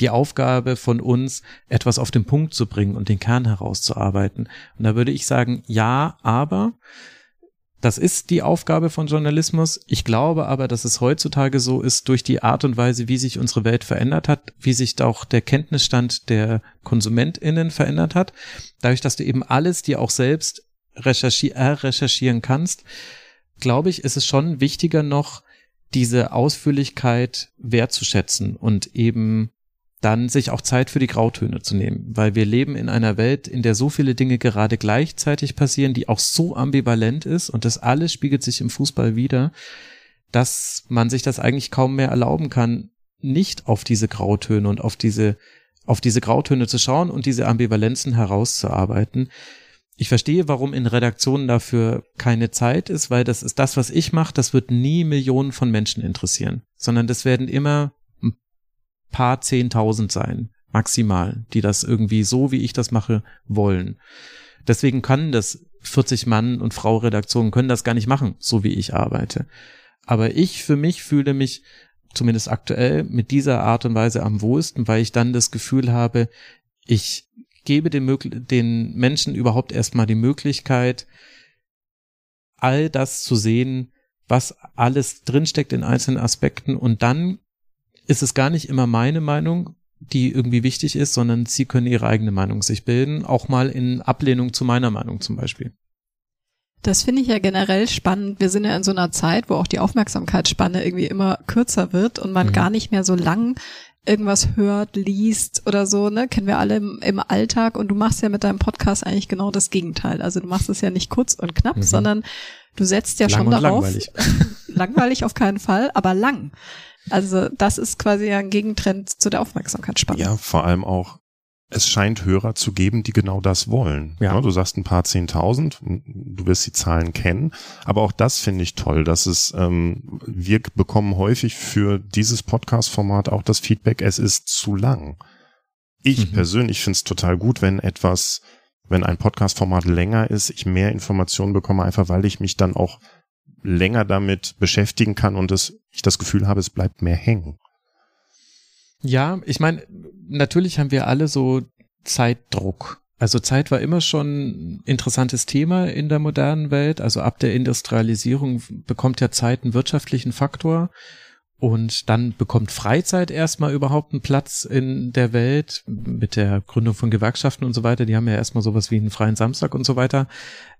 die Aufgabe von uns, etwas auf den Punkt zu bringen und den Kern herauszuarbeiten. Und da würde ich sagen, ja, aber das ist die Aufgabe von Journalismus. Ich glaube aber, dass es heutzutage so ist, durch die Art und Weise, wie sich unsere Welt verändert hat, wie sich auch der Kenntnisstand der KonsumentInnen verändert hat, dadurch, dass du eben alles dir auch selbst recherchi äh, recherchieren kannst, glaube ich, ist es schon wichtiger noch, diese Ausführlichkeit wertzuschätzen und eben dann sich auch Zeit für die Grautöne zu nehmen, weil wir leben in einer Welt, in der so viele Dinge gerade gleichzeitig passieren, die auch so ambivalent ist. Und das alles spiegelt sich im Fußball wieder, dass man sich das eigentlich kaum mehr erlauben kann, nicht auf diese Grautöne und auf diese auf diese Grautöne zu schauen und diese Ambivalenzen herauszuarbeiten. Ich verstehe, warum in Redaktionen dafür keine Zeit ist, weil das ist das, was ich mache, das wird nie Millionen von Menschen interessieren, sondern das werden immer paar Zehntausend sein, maximal, die das irgendwie so, wie ich das mache, wollen. Deswegen kann das 40 Mann und Frau Redaktionen können das gar nicht machen, so wie ich arbeite. Aber ich für mich fühle mich zumindest aktuell mit dieser Art und Weise am wohlsten, weil ich dann das Gefühl habe, ich gebe den, den Menschen überhaupt erstmal die Möglichkeit, all das zu sehen, was alles drinsteckt in einzelnen Aspekten und dann ist es gar nicht immer meine Meinung, die irgendwie wichtig ist, sondern sie können ihre eigene Meinung sich bilden, auch mal in Ablehnung zu meiner Meinung zum Beispiel. Das finde ich ja generell spannend. Wir sind ja in so einer Zeit, wo auch die Aufmerksamkeitsspanne irgendwie immer kürzer wird und man mhm. gar nicht mehr so lang irgendwas hört, liest oder so, ne? Kennen wir alle im, im, Alltag und du machst ja mit deinem Podcast eigentlich genau das Gegenteil. Also du machst es ja nicht kurz und knapp, mhm. sondern du setzt ja lang schon darauf. Langweilig. langweilig auf keinen Fall, aber lang. Also das ist quasi ein Gegentrend zu der Aufmerksamkeitsspanne. Ja, vor allem auch, es scheint Hörer zu geben, die genau das wollen. Ja. du sagst ein paar Zehntausend, du wirst die Zahlen kennen, aber auch das finde ich toll, dass es, ähm, wir bekommen häufig für dieses Podcast-Format auch das Feedback, es ist zu lang. Ich mhm. persönlich finde es total gut, wenn etwas, wenn ein Podcast-Format länger ist, ich mehr Informationen bekomme, einfach weil ich mich dann auch länger damit beschäftigen kann und es, ich das Gefühl habe, es bleibt mehr hängen. Ja, ich meine, natürlich haben wir alle so Zeitdruck. Also Zeit war immer schon ein interessantes Thema in der modernen Welt. Also ab der Industrialisierung bekommt ja Zeit einen wirtschaftlichen Faktor. Und dann bekommt Freizeit erstmal überhaupt einen Platz in der Welt mit der Gründung von Gewerkschaften und so weiter. Die haben ja erstmal sowas wie einen freien Samstag und so weiter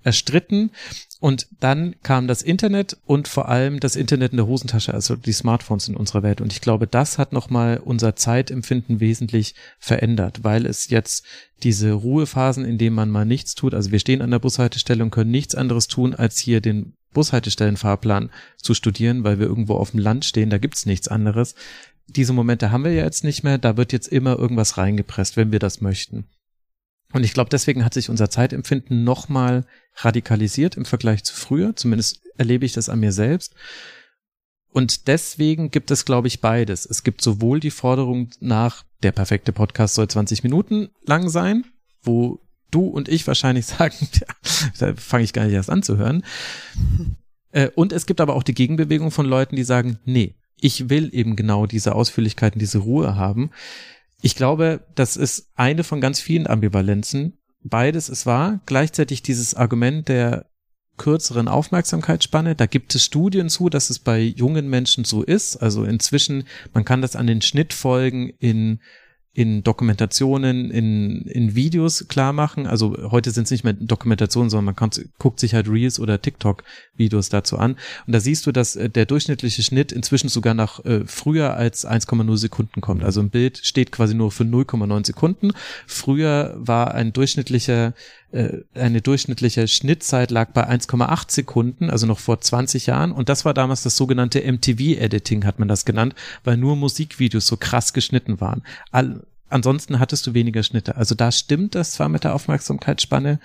erstritten. Und dann kam das Internet und vor allem das Internet in der Hosentasche, also die Smartphones in unserer Welt. Und ich glaube, das hat nochmal unser Zeitempfinden wesentlich verändert, weil es jetzt diese Ruhephasen, in denen man mal nichts tut, also wir stehen an der Bushaltestelle und können nichts anderes tun, als hier den Bushaltestellenfahrplan zu studieren, weil wir irgendwo auf dem Land stehen, da gibt's nichts anderes. Diese Momente haben wir ja jetzt nicht mehr, da wird jetzt immer irgendwas reingepresst, wenn wir das möchten. Und ich glaube, deswegen hat sich unser Zeitempfinden nochmal radikalisiert im Vergleich zu früher. Zumindest erlebe ich das an mir selbst. Und deswegen gibt es, glaube ich, beides. Es gibt sowohl die Forderung nach, der perfekte Podcast soll 20 Minuten lang sein, wo du und ich wahrscheinlich sagen, da fange ich gar nicht erst an zu hören. Äh, und es gibt aber auch die Gegenbewegung von Leuten, die sagen, nee, ich will eben genau diese Ausführlichkeiten, diese Ruhe haben. Ich glaube, das ist eine von ganz vielen Ambivalenzen. Beides ist wahr. Gleichzeitig dieses Argument der kürzeren Aufmerksamkeitsspanne. Da gibt es Studien zu, dass es bei jungen Menschen so ist. Also inzwischen, man kann das an den Schnittfolgen in in Dokumentationen, in, in Videos klar machen. Also heute sind es nicht mehr Dokumentationen, sondern man kommt, guckt sich halt Reels oder TikTok-Videos dazu an. Und da siehst du, dass äh, der durchschnittliche Schnitt inzwischen sogar nach äh, früher als 1,0 Sekunden kommt. Also ein Bild steht quasi nur für 0,9 Sekunden. Früher war ein durchschnittlicher eine durchschnittliche Schnittzeit lag bei 1,8 Sekunden, also noch vor 20 Jahren. Und das war damals das sogenannte MTV-Editing, hat man das genannt, weil nur Musikvideos so krass geschnitten waren. All, ansonsten hattest du weniger Schnitte. Also da stimmt das zwar mit der Aufmerksamkeitsspanne.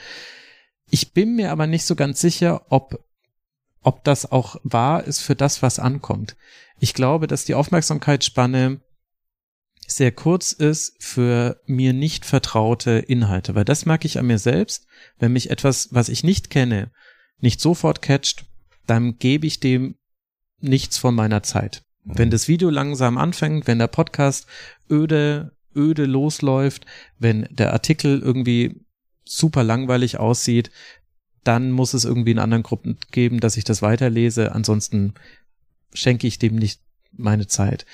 Ich bin mir aber nicht so ganz sicher, ob, ob das auch wahr ist für das, was ankommt. Ich glaube, dass die Aufmerksamkeitsspanne sehr kurz ist für mir nicht vertraute Inhalte, weil das mag ich an mir selbst. Wenn mich etwas, was ich nicht kenne, nicht sofort catcht, dann gebe ich dem nichts von meiner Zeit. Wenn mhm. das Video langsam anfängt, wenn der Podcast öde öde losläuft, wenn der Artikel irgendwie super langweilig aussieht, dann muss es irgendwie in anderen Gruppen geben, dass ich das weiterlese. Ansonsten schenke ich dem nicht meine Zeit.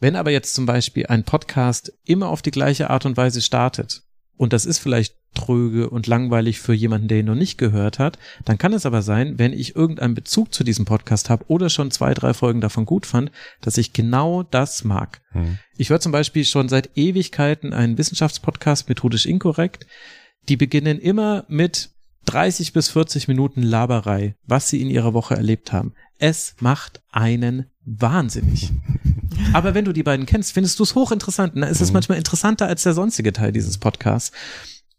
Wenn aber jetzt zum Beispiel ein Podcast immer auf die gleiche Art und Weise startet, und das ist vielleicht tröge und langweilig für jemanden, der ihn noch nicht gehört hat, dann kann es aber sein, wenn ich irgendeinen Bezug zu diesem Podcast habe oder schon zwei, drei Folgen davon gut fand, dass ich genau das mag. Mhm. Ich höre zum Beispiel schon seit Ewigkeiten einen Wissenschaftspodcast methodisch inkorrekt. Die beginnen immer mit 30 bis 40 Minuten Laberei, was sie in ihrer Woche erlebt haben. Es macht einen wahnsinnig. Aber wenn du die beiden kennst, findest du es hochinteressant. Da ist es mhm. manchmal interessanter als der sonstige Teil dieses Podcasts.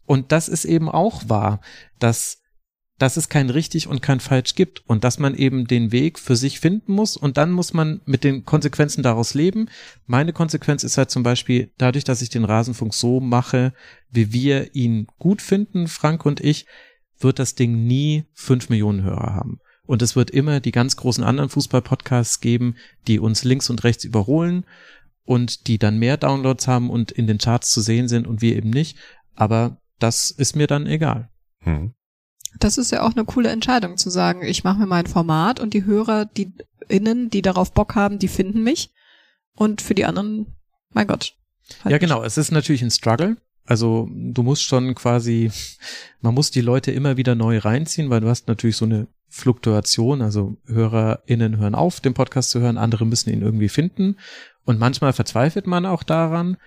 Und das ist eben auch wahr, dass, dass es kein richtig und kein falsch gibt und dass man eben den Weg für sich finden muss und dann muss man mit den Konsequenzen daraus leben. Meine Konsequenz ist halt zum Beispiel dadurch, dass ich den Rasenfunk so mache, wie wir ihn gut finden, Frank und ich, wird das Ding nie fünf Millionen Hörer haben. Und es wird immer die ganz großen anderen Fußball-Podcasts geben, die uns links und rechts überholen und die dann mehr Downloads haben und in den Charts zu sehen sind und wir eben nicht. Aber das ist mir dann egal. Hm. Das ist ja auch eine coole Entscheidung zu sagen, ich mache mir mein Format und die Hörer, die innen, die darauf Bock haben, die finden mich. Und für die anderen, mein Gott. Halt ja, genau. Es ist natürlich ein Struggle. Also du musst schon quasi, man muss die Leute immer wieder neu reinziehen, weil du hast natürlich so eine Fluktuation, also HörerInnen hören auf, den Podcast zu hören, andere müssen ihn irgendwie finden. Und manchmal verzweifelt man auch daran.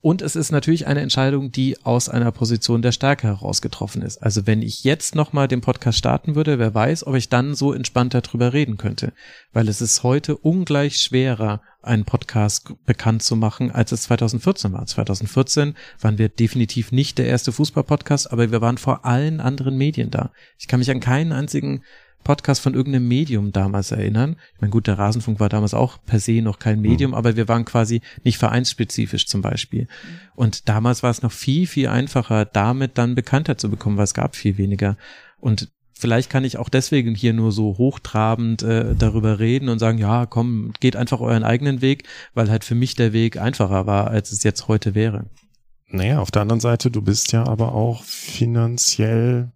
Und es ist natürlich eine Entscheidung, die aus einer Position der Stärke heraus getroffen ist. Also wenn ich jetzt nochmal den Podcast starten würde, wer weiß, ob ich dann so entspannt darüber reden könnte. Weil es ist heute ungleich schwerer, einen Podcast bekannt zu machen, als es 2014 war. 2014 waren wir definitiv nicht der erste Fußball-Podcast, aber wir waren vor allen anderen Medien da. Ich kann mich an keinen einzigen Podcast von irgendeinem Medium damals erinnern. Ich meine, gut, der Rasenfunk war damals auch per se noch kein Medium, mhm. aber wir waren quasi nicht vereinsspezifisch zum Beispiel. Mhm. Und damals war es noch viel, viel einfacher, damit dann Bekanntheit zu bekommen, weil es gab viel weniger. Und vielleicht kann ich auch deswegen hier nur so hochtrabend äh, darüber reden und sagen, ja, komm, geht einfach euren eigenen Weg, weil halt für mich der Weg einfacher war, als es jetzt heute wäre. Naja, auf der anderen Seite, du bist ja aber auch finanziell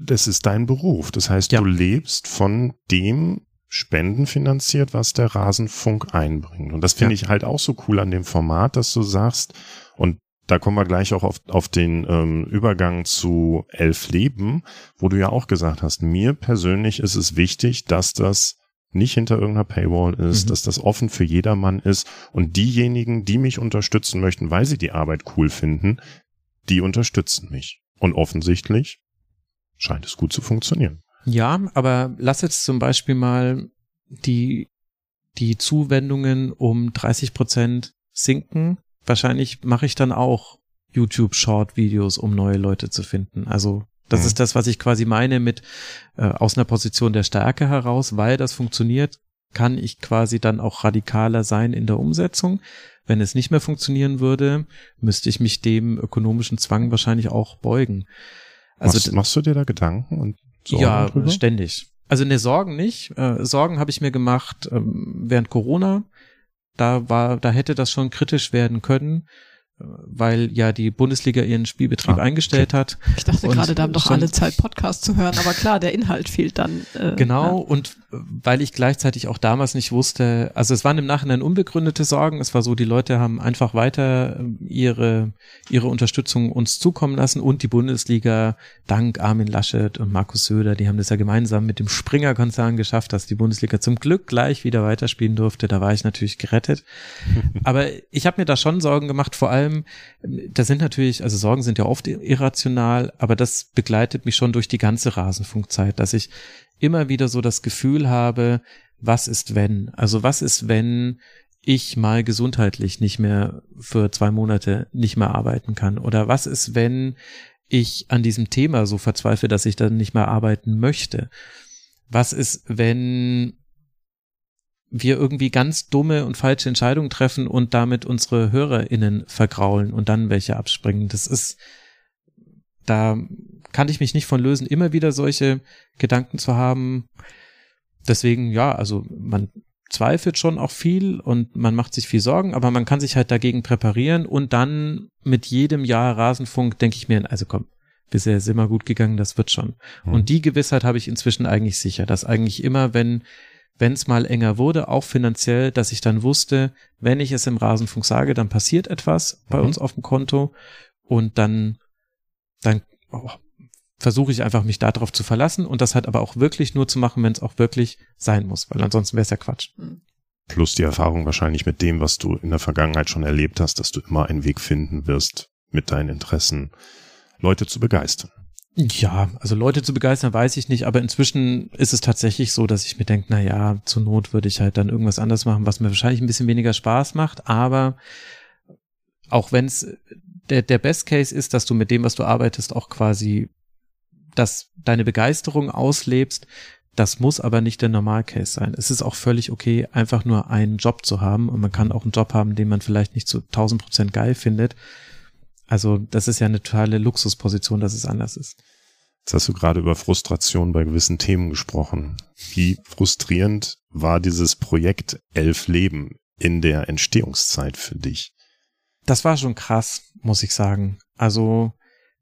das ist dein Beruf. Das heißt, ja. du lebst von dem Spenden finanziert, was der Rasenfunk einbringt. Und das finde ja. ich halt auch so cool an dem Format, dass du sagst, und da kommen wir gleich auch auf, auf den ähm, Übergang zu Elf Leben, wo du ja auch gesagt hast, mir persönlich ist es wichtig, dass das nicht hinter irgendeiner Paywall ist, mhm. dass das offen für jedermann ist und diejenigen, die mich unterstützen möchten, weil sie die Arbeit cool finden, die unterstützen mich. Und offensichtlich scheint es gut zu funktionieren. Ja, aber lass jetzt zum Beispiel mal die, die Zuwendungen um 30 Prozent sinken. Wahrscheinlich mache ich dann auch YouTube Short Videos, um neue Leute zu finden. Also das mhm. ist das, was ich quasi meine mit äh, aus einer Position der Stärke heraus, weil das funktioniert, kann ich quasi dann auch radikaler sein in der Umsetzung. Wenn es nicht mehr funktionieren würde, müsste ich mich dem ökonomischen Zwang wahrscheinlich auch beugen. Also machst, machst du dir da Gedanken und Sorgen Ja, drüber? ständig. Also ne Sorgen nicht. Äh, Sorgen habe ich mir gemacht ähm, während Corona. Da war, da hätte das schon kritisch werden können, weil ja die Bundesliga ihren Spielbetrieb ah, eingestellt okay. hat. Ich dachte gerade, da haben doch alle Zeit Podcast zu hören, aber klar, der Inhalt fehlt dann. Äh, genau ja. und weil ich gleichzeitig auch damals nicht wusste, also es waren im Nachhinein unbegründete Sorgen. Es war so, die Leute haben einfach weiter ähm, ihre, ihre Unterstützung uns zukommen lassen und die Bundesliga, dank Armin Laschet und Markus Söder, die haben das ja gemeinsam mit dem Springer-Konzern geschafft, dass die Bundesliga zum Glück gleich wieder weiterspielen durfte. Da war ich natürlich gerettet. Aber ich habe mir da schon Sorgen gemacht, vor allem, da sind natürlich, also Sorgen sind ja oft irrational, aber das begleitet mich schon durch die ganze Rasenfunkzeit, dass ich immer wieder so das Gefühl habe, was ist wenn? Also was ist, wenn ich mal gesundheitlich nicht mehr für zwei Monate nicht mehr arbeiten kann? Oder was ist, wenn ich an diesem Thema so verzweifle, dass ich dann nicht mehr arbeiten möchte? Was ist, wenn wir irgendwie ganz dumme und falsche Entscheidungen treffen und damit unsere HörerInnen vergraulen und dann welche abspringen? Das ist, da kann ich mich nicht von lösen, immer wieder solche Gedanken zu haben. Deswegen, ja, also man zweifelt schon auch viel und man macht sich viel Sorgen, aber man kann sich halt dagegen präparieren und dann mit jedem Jahr Rasenfunk denke ich mir, also komm, bisher ist immer gut gegangen, das wird schon. Mhm. Und die Gewissheit habe ich inzwischen eigentlich sicher, dass eigentlich immer, wenn wenn es mal enger wurde, auch finanziell, dass ich dann wusste, wenn ich es im Rasenfunk sage, dann passiert etwas bei mhm. uns auf dem Konto und dann dann oh, versuche ich einfach mich darauf zu verlassen und das halt aber auch wirklich nur zu machen, wenn es auch wirklich sein muss, weil ansonsten wäre es ja Quatsch. Hm. Plus die Erfahrung wahrscheinlich mit dem, was du in der Vergangenheit schon erlebt hast, dass du immer einen Weg finden wirst, mit deinen Interessen Leute zu begeistern. Ja, also Leute zu begeistern, weiß ich nicht, aber inzwischen ist es tatsächlich so, dass ich mir denke, na ja, zur Not würde ich halt dann irgendwas anders machen, was mir wahrscheinlich ein bisschen weniger Spaß macht, aber auch wenn es der, der Best Case ist, dass du mit dem, was du arbeitest, auch quasi dass deine Begeisterung auslebst, das muss aber nicht der Normalcase sein. Es ist auch völlig okay, einfach nur einen Job zu haben und man kann auch einen Job haben, den man vielleicht nicht zu 1000 Prozent geil findet. Also das ist ja eine totale Luxusposition, dass es anders ist. Jetzt hast du gerade über Frustration bei gewissen Themen gesprochen. Wie frustrierend war dieses Projekt Elf Leben in der Entstehungszeit für dich? Das war schon krass, muss ich sagen. Also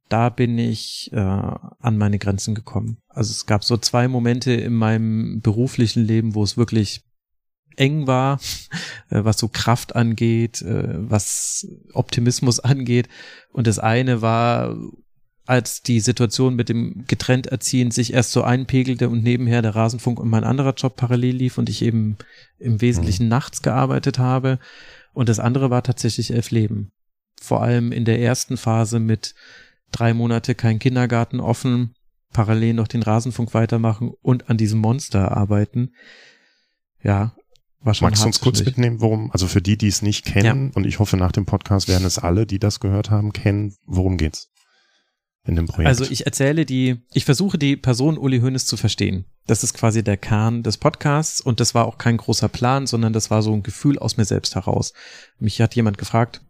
da bin ich äh, an meine Grenzen gekommen. Also es gab so zwei Momente in meinem beruflichen Leben, wo es wirklich eng war, äh, was so Kraft angeht, äh, was Optimismus angeht. Und das eine war, als die Situation mit dem getrennt erziehen sich erst so einpegelte und nebenher der Rasenfunk und mein anderer Job parallel lief und ich eben im Wesentlichen mhm. nachts gearbeitet habe. Und das andere war tatsächlich elf Leben. Vor allem in der ersten Phase mit drei Monate kein Kindergarten offen, parallel noch den Rasenfunk weitermachen und an diesem Monster arbeiten. Ja, Magst du uns kurz mitnehmen, worum, also für die, die es nicht kennen, ja. und ich hoffe, nach dem Podcast werden es alle, die das gehört haben, kennen, worum geht's in dem Projekt? Also ich erzähle die, ich versuche die Person Uli Hoeneß zu verstehen. Das ist quasi der Kern des Podcasts und das war auch kein großer Plan, sondern das war so ein Gefühl aus mir selbst heraus. Mich hat jemand gefragt,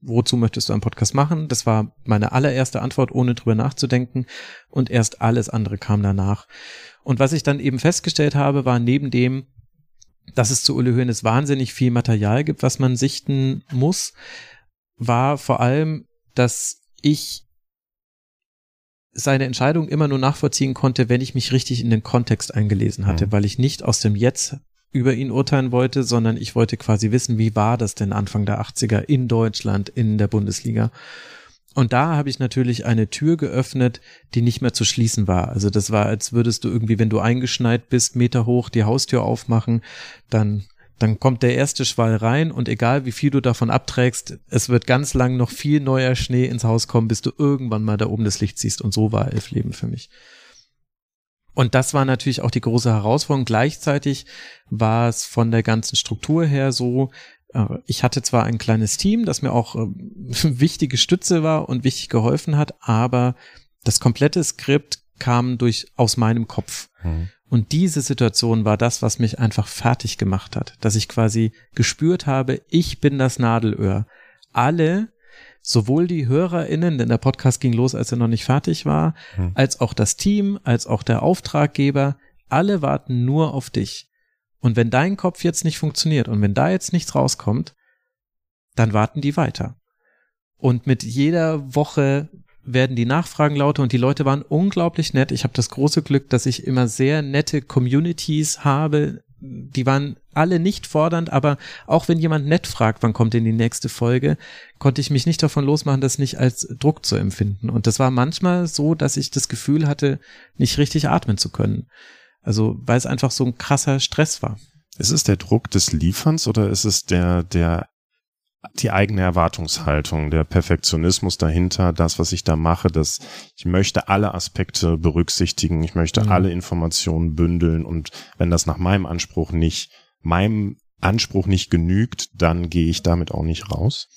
wozu möchtest du einen Podcast machen? Das war meine allererste Antwort, ohne drüber nachzudenken. Und erst alles andere kam danach. Und was ich dann eben festgestellt habe, war neben dem, dass es zu Uli Hoeneß wahnsinnig viel Material gibt, was man sichten muss, war vor allem, dass ich seine Entscheidung immer nur nachvollziehen konnte, wenn ich mich richtig in den Kontext eingelesen hatte, mhm. weil ich nicht aus dem Jetzt über ihn urteilen wollte, sondern ich wollte quasi wissen, wie war das denn Anfang der 80er in Deutschland, in der Bundesliga. Und da habe ich natürlich eine Tür geöffnet, die nicht mehr zu schließen war. Also das war, als würdest du irgendwie, wenn du eingeschneit bist, Meter hoch die Haustür aufmachen, dann dann kommt der erste Schwall rein und egal wie viel du davon abträgst, es wird ganz lang noch viel neuer Schnee ins Haus kommen, bis du irgendwann mal da oben das Licht siehst. Und so war Elf Leben für mich. Und das war natürlich auch die große Herausforderung. Gleichzeitig war es von der ganzen Struktur her so, ich hatte zwar ein kleines Team, das mir auch äh, wichtige Stütze war und wichtig geholfen hat, aber das komplette Skript kam durch aus meinem Kopf. Mhm. Und diese Situation war das, was mich einfach fertig gemacht hat, dass ich quasi gespürt habe, ich bin das Nadelöhr. Alle sowohl die HörerInnen, denn der Podcast ging los, als er noch nicht fertig war, hm. als auch das Team, als auch der Auftraggeber, alle warten nur auf dich. Und wenn dein Kopf jetzt nicht funktioniert und wenn da jetzt nichts rauskommt, dann warten die weiter. Und mit jeder Woche werden die Nachfragen lauter und die Leute waren unglaublich nett. Ich habe das große Glück, dass ich immer sehr nette Communities habe. Die waren alle nicht fordernd, aber auch wenn jemand nett fragt, wann kommt denn die nächste Folge, konnte ich mich nicht davon losmachen, das nicht als Druck zu empfinden. Und das war manchmal so, dass ich das Gefühl hatte, nicht richtig atmen zu können. Also, weil es einfach so ein krasser Stress war. Ist es der Druck des Lieferns oder ist es der, der die eigene Erwartungshaltung, der Perfektionismus dahinter, das, was ich da mache, dass ich möchte alle Aspekte berücksichtigen, ich möchte mhm. alle Informationen bündeln und wenn das nach meinem Anspruch nicht, meinem Anspruch nicht genügt, dann gehe ich damit auch nicht raus.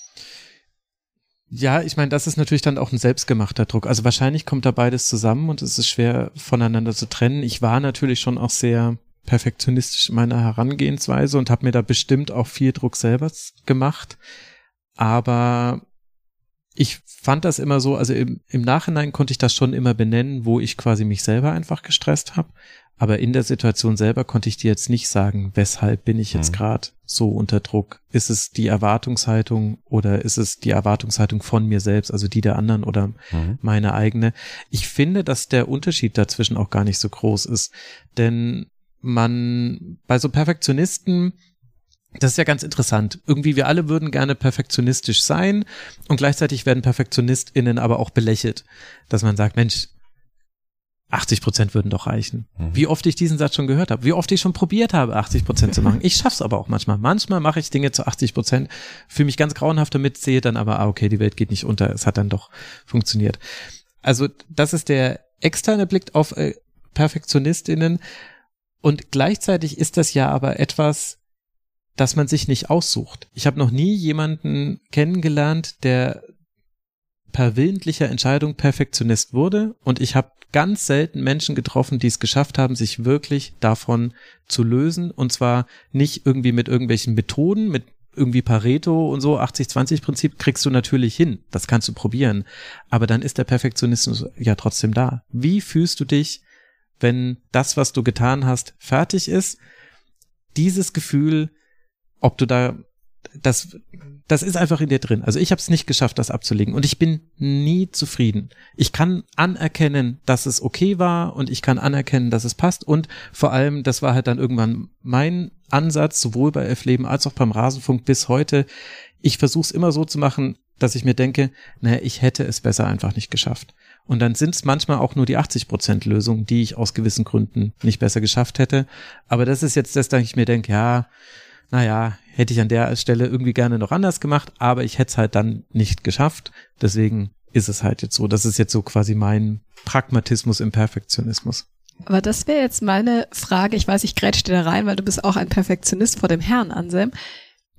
Ja, ich meine, das ist natürlich dann auch ein selbstgemachter Druck. Also wahrscheinlich kommt da beides zusammen und es ist schwer voneinander zu trennen. Ich war natürlich schon auch sehr perfektionistisch in meiner Herangehensweise und habe mir da bestimmt auch viel Druck selber gemacht. Aber ich fand das immer so, also im, im Nachhinein konnte ich das schon immer benennen, wo ich quasi mich selber einfach gestresst habe. Aber in der Situation selber konnte ich dir jetzt nicht sagen, weshalb bin ich jetzt mhm. gerade so unter Druck? Ist es die Erwartungshaltung oder ist es die Erwartungshaltung von mir selbst, also die der anderen oder mhm. meine eigene? Ich finde, dass der Unterschied dazwischen auch gar nicht so groß ist. Denn man bei so Perfektionisten, das ist ja ganz interessant. Irgendwie wir alle würden gerne perfektionistisch sein und gleichzeitig werden PerfektionistInnen aber auch belächelt, dass man sagt, Mensch, 80 Prozent würden doch reichen. Mhm. Wie oft ich diesen Satz schon gehört habe, wie oft ich schon probiert habe, 80 Prozent zu machen. Ich schaff's aber auch manchmal. Manchmal mache ich Dinge zu 80 Prozent, fühle mich ganz grauenhaft damit, sehe dann aber, ah, okay, die Welt geht nicht unter, es hat dann doch funktioniert. Also das ist der externe Blick auf äh, PerfektionistInnen. Und gleichzeitig ist das ja aber etwas, das man sich nicht aussucht. Ich habe noch nie jemanden kennengelernt, der per willentlicher Entscheidung Perfektionist wurde. Und ich habe ganz selten Menschen getroffen, die es geschafft haben, sich wirklich davon zu lösen. Und zwar nicht irgendwie mit irgendwelchen Methoden, mit irgendwie Pareto und so 80-20 Prinzip kriegst du natürlich hin, das kannst du probieren, aber dann ist der Perfektionismus ja trotzdem da. Wie fühlst du dich, wenn das, was du getan hast, fertig ist, dieses Gefühl, ob du da das das ist einfach in dir drin. Also ich habe es nicht geschafft, das abzulegen und ich bin nie zufrieden. Ich kann anerkennen, dass es okay war und ich kann anerkennen, dass es passt und vor allem, das war halt dann irgendwann mein Ansatz, sowohl bei F-Leben als auch beim Rasenfunk bis heute. Ich versuche es immer so zu machen, dass ich mir denke, naja, ich hätte es besser einfach nicht geschafft. Und dann sind es manchmal auch nur die 80% Lösung, die ich aus gewissen Gründen nicht besser geschafft hätte. Aber das ist jetzt das, dass ich mir denke, ja, naja, hätte ich an der Stelle irgendwie gerne noch anders gemacht, aber ich hätte es halt dann nicht geschafft. Deswegen ist es halt jetzt so. Das ist jetzt so quasi mein Pragmatismus im Perfektionismus. Aber das wäre jetzt meine Frage. Ich weiß, ich grätsche dir da rein, weil du bist auch ein Perfektionist vor dem Herrn, Anselm.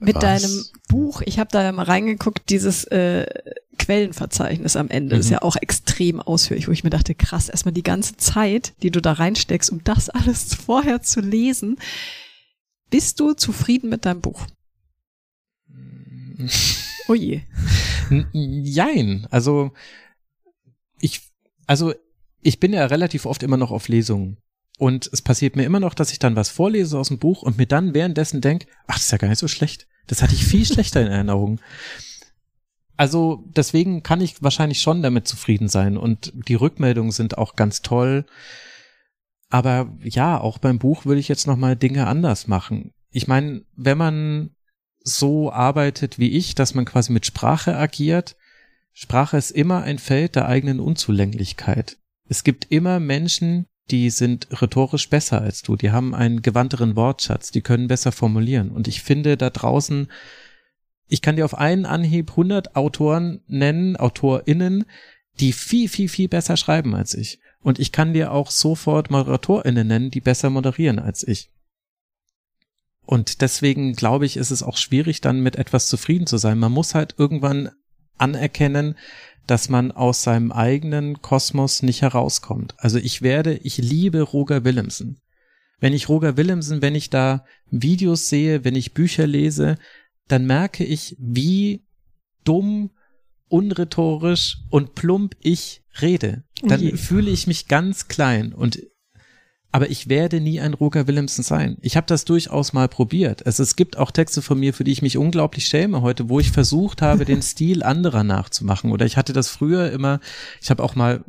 Mit Was? deinem Buch, ich habe da mal reingeguckt, dieses äh, Quellenverzeichnis am Ende mhm. ist ja auch extrem ausführlich, wo ich mir dachte, krass, erstmal die ganze Zeit, die du da reinsteckst, um das alles vorher zu lesen. Bist du zufrieden mit deinem Buch? oh je. Jein. Also, ich, also, ich bin ja relativ oft immer noch auf Lesungen. Und es passiert mir immer noch, dass ich dann was vorlese aus dem Buch und mir dann währenddessen denke, ach, das ist ja gar nicht so schlecht. Das hatte ich viel schlechter in Erinnerung. Also deswegen kann ich wahrscheinlich schon damit zufrieden sein und die Rückmeldungen sind auch ganz toll. Aber ja, auch beim Buch würde ich jetzt noch mal Dinge anders machen. Ich meine, wenn man so arbeitet wie ich, dass man quasi mit Sprache agiert, Sprache ist immer ein Feld der eigenen Unzulänglichkeit. Es gibt immer Menschen, die sind rhetorisch besser als du, die haben einen gewandteren Wortschatz, die können besser formulieren. Und ich finde da draußen, ich kann dir auf einen Anhieb 100 Autoren nennen, AutorInnen, die viel, viel, viel besser schreiben als ich. Und ich kann dir auch sofort ModeratorInnen nennen, die besser moderieren als ich. Und deswegen glaube ich, ist es auch schwierig, dann mit etwas zufrieden zu sein. Man muss halt irgendwann anerkennen, dass man aus seinem eigenen Kosmos nicht herauskommt. Also ich werde, ich liebe Roger Willemsen. Wenn ich Roger Willemsen, wenn ich da Videos sehe, wenn ich Bücher lese, dann merke ich, wie dumm, unrhetorisch und plump ich rede. Dann okay. fühle ich mich ganz klein und aber ich werde nie ein Roger Willemsen sein. Ich habe das durchaus mal probiert. Also es gibt auch Texte von mir, für die ich mich unglaublich schäme heute, wo ich versucht habe, den Stil anderer nachzumachen. Oder ich hatte das früher immer, ich habe auch mal,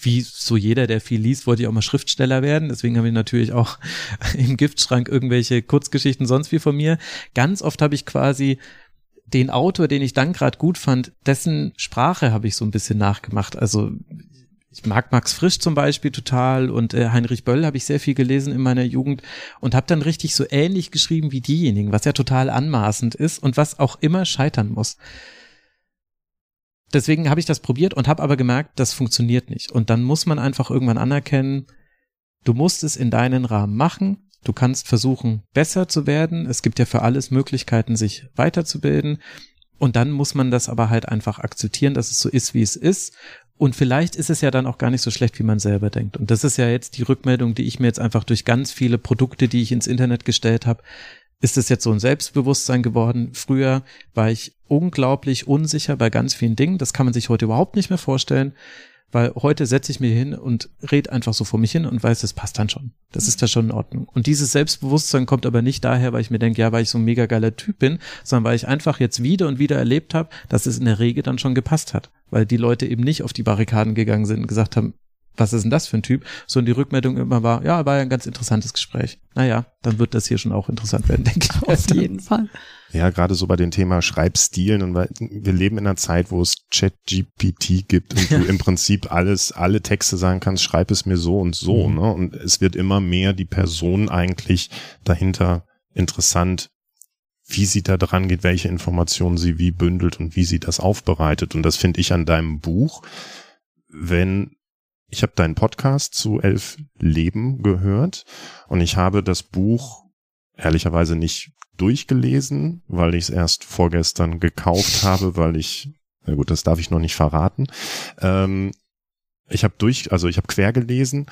wie so jeder, der viel liest, wollte ich auch mal Schriftsteller werden. Deswegen habe ich natürlich auch im Giftschrank irgendwelche Kurzgeschichten sonst wie von mir. Ganz oft habe ich quasi den Autor, den ich dann gerade gut fand, dessen Sprache habe ich so ein bisschen nachgemacht. Also ich mag Max Frisch zum Beispiel total und äh, Heinrich Böll habe ich sehr viel gelesen in meiner Jugend und habe dann richtig so ähnlich geschrieben wie diejenigen, was ja total anmaßend ist und was auch immer scheitern muss. Deswegen habe ich das probiert und habe aber gemerkt, das funktioniert nicht. Und dann muss man einfach irgendwann anerkennen, du musst es in deinen Rahmen machen. Du kannst versuchen, besser zu werden. Es gibt ja für alles Möglichkeiten, sich weiterzubilden. Und dann muss man das aber halt einfach akzeptieren, dass es so ist, wie es ist. Und vielleicht ist es ja dann auch gar nicht so schlecht, wie man selber denkt. Und das ist ja jetzt die Rückmeldung, die ich mir jetzt einfach durch ganz viele Produkte, die ich ins Internet gestellt habe, ist es jetzt so ein Selbstbewusstsein geworden. Früher war ich unglaublich unsicher bei ganz vielen Dingen. Das kann man sich heute überhaupt nicht mehr vorstellen. Weil heute setze ich mir hin und rede einfach so vor mich hin und weiß, das passt dann schon. Das ist da schon in Ordnung. Und dieses Selbstbewusstsein kommt aber nicht daher, weil ich mir denke, ja, weil ich so ein mega geiler Typ bin, sondern weil ich einfach jetzt wieder und wieder erlebt habe, dass es in der Regel dann schon gepasst hat. Weil die Leute eben nicht auf die Barrikaden gegangen sind und gesagt haben, was ist denn das für ein Typ? So und die Rückmeldung immer war, ja, war ja ein ganz interessantes Gespräch. Naja, dann wird das hier schon auch interessant werden, denke ich. Auf jeden Fall. Ja, gerade so bei dem Thema Schreibstilen und weil wir leben in einer Zeit, wo es Chat-GPT gibt und du im Prinzip alles, alle Texte sagen kannst, schreib es mir so und so, mhm. ne? Und es wird immer mehr die Person eigentlich dahinter interessant, wie sie da dran geht, welche Informationen sie wie bündelt und wie sie das aufbereitet. Und das finde ich an deinem Buch, wenn ich habe deinen Podcast zu Elf Leben gehört und ich habe das Buch ehrlicherweise nicht durchgelesen, weil ich es erst vorgestern gekauft habe, weil ich, na gut, das darf ich noch nicht verraten. Ähm, ich habe durch, also ich habe quer gelesen,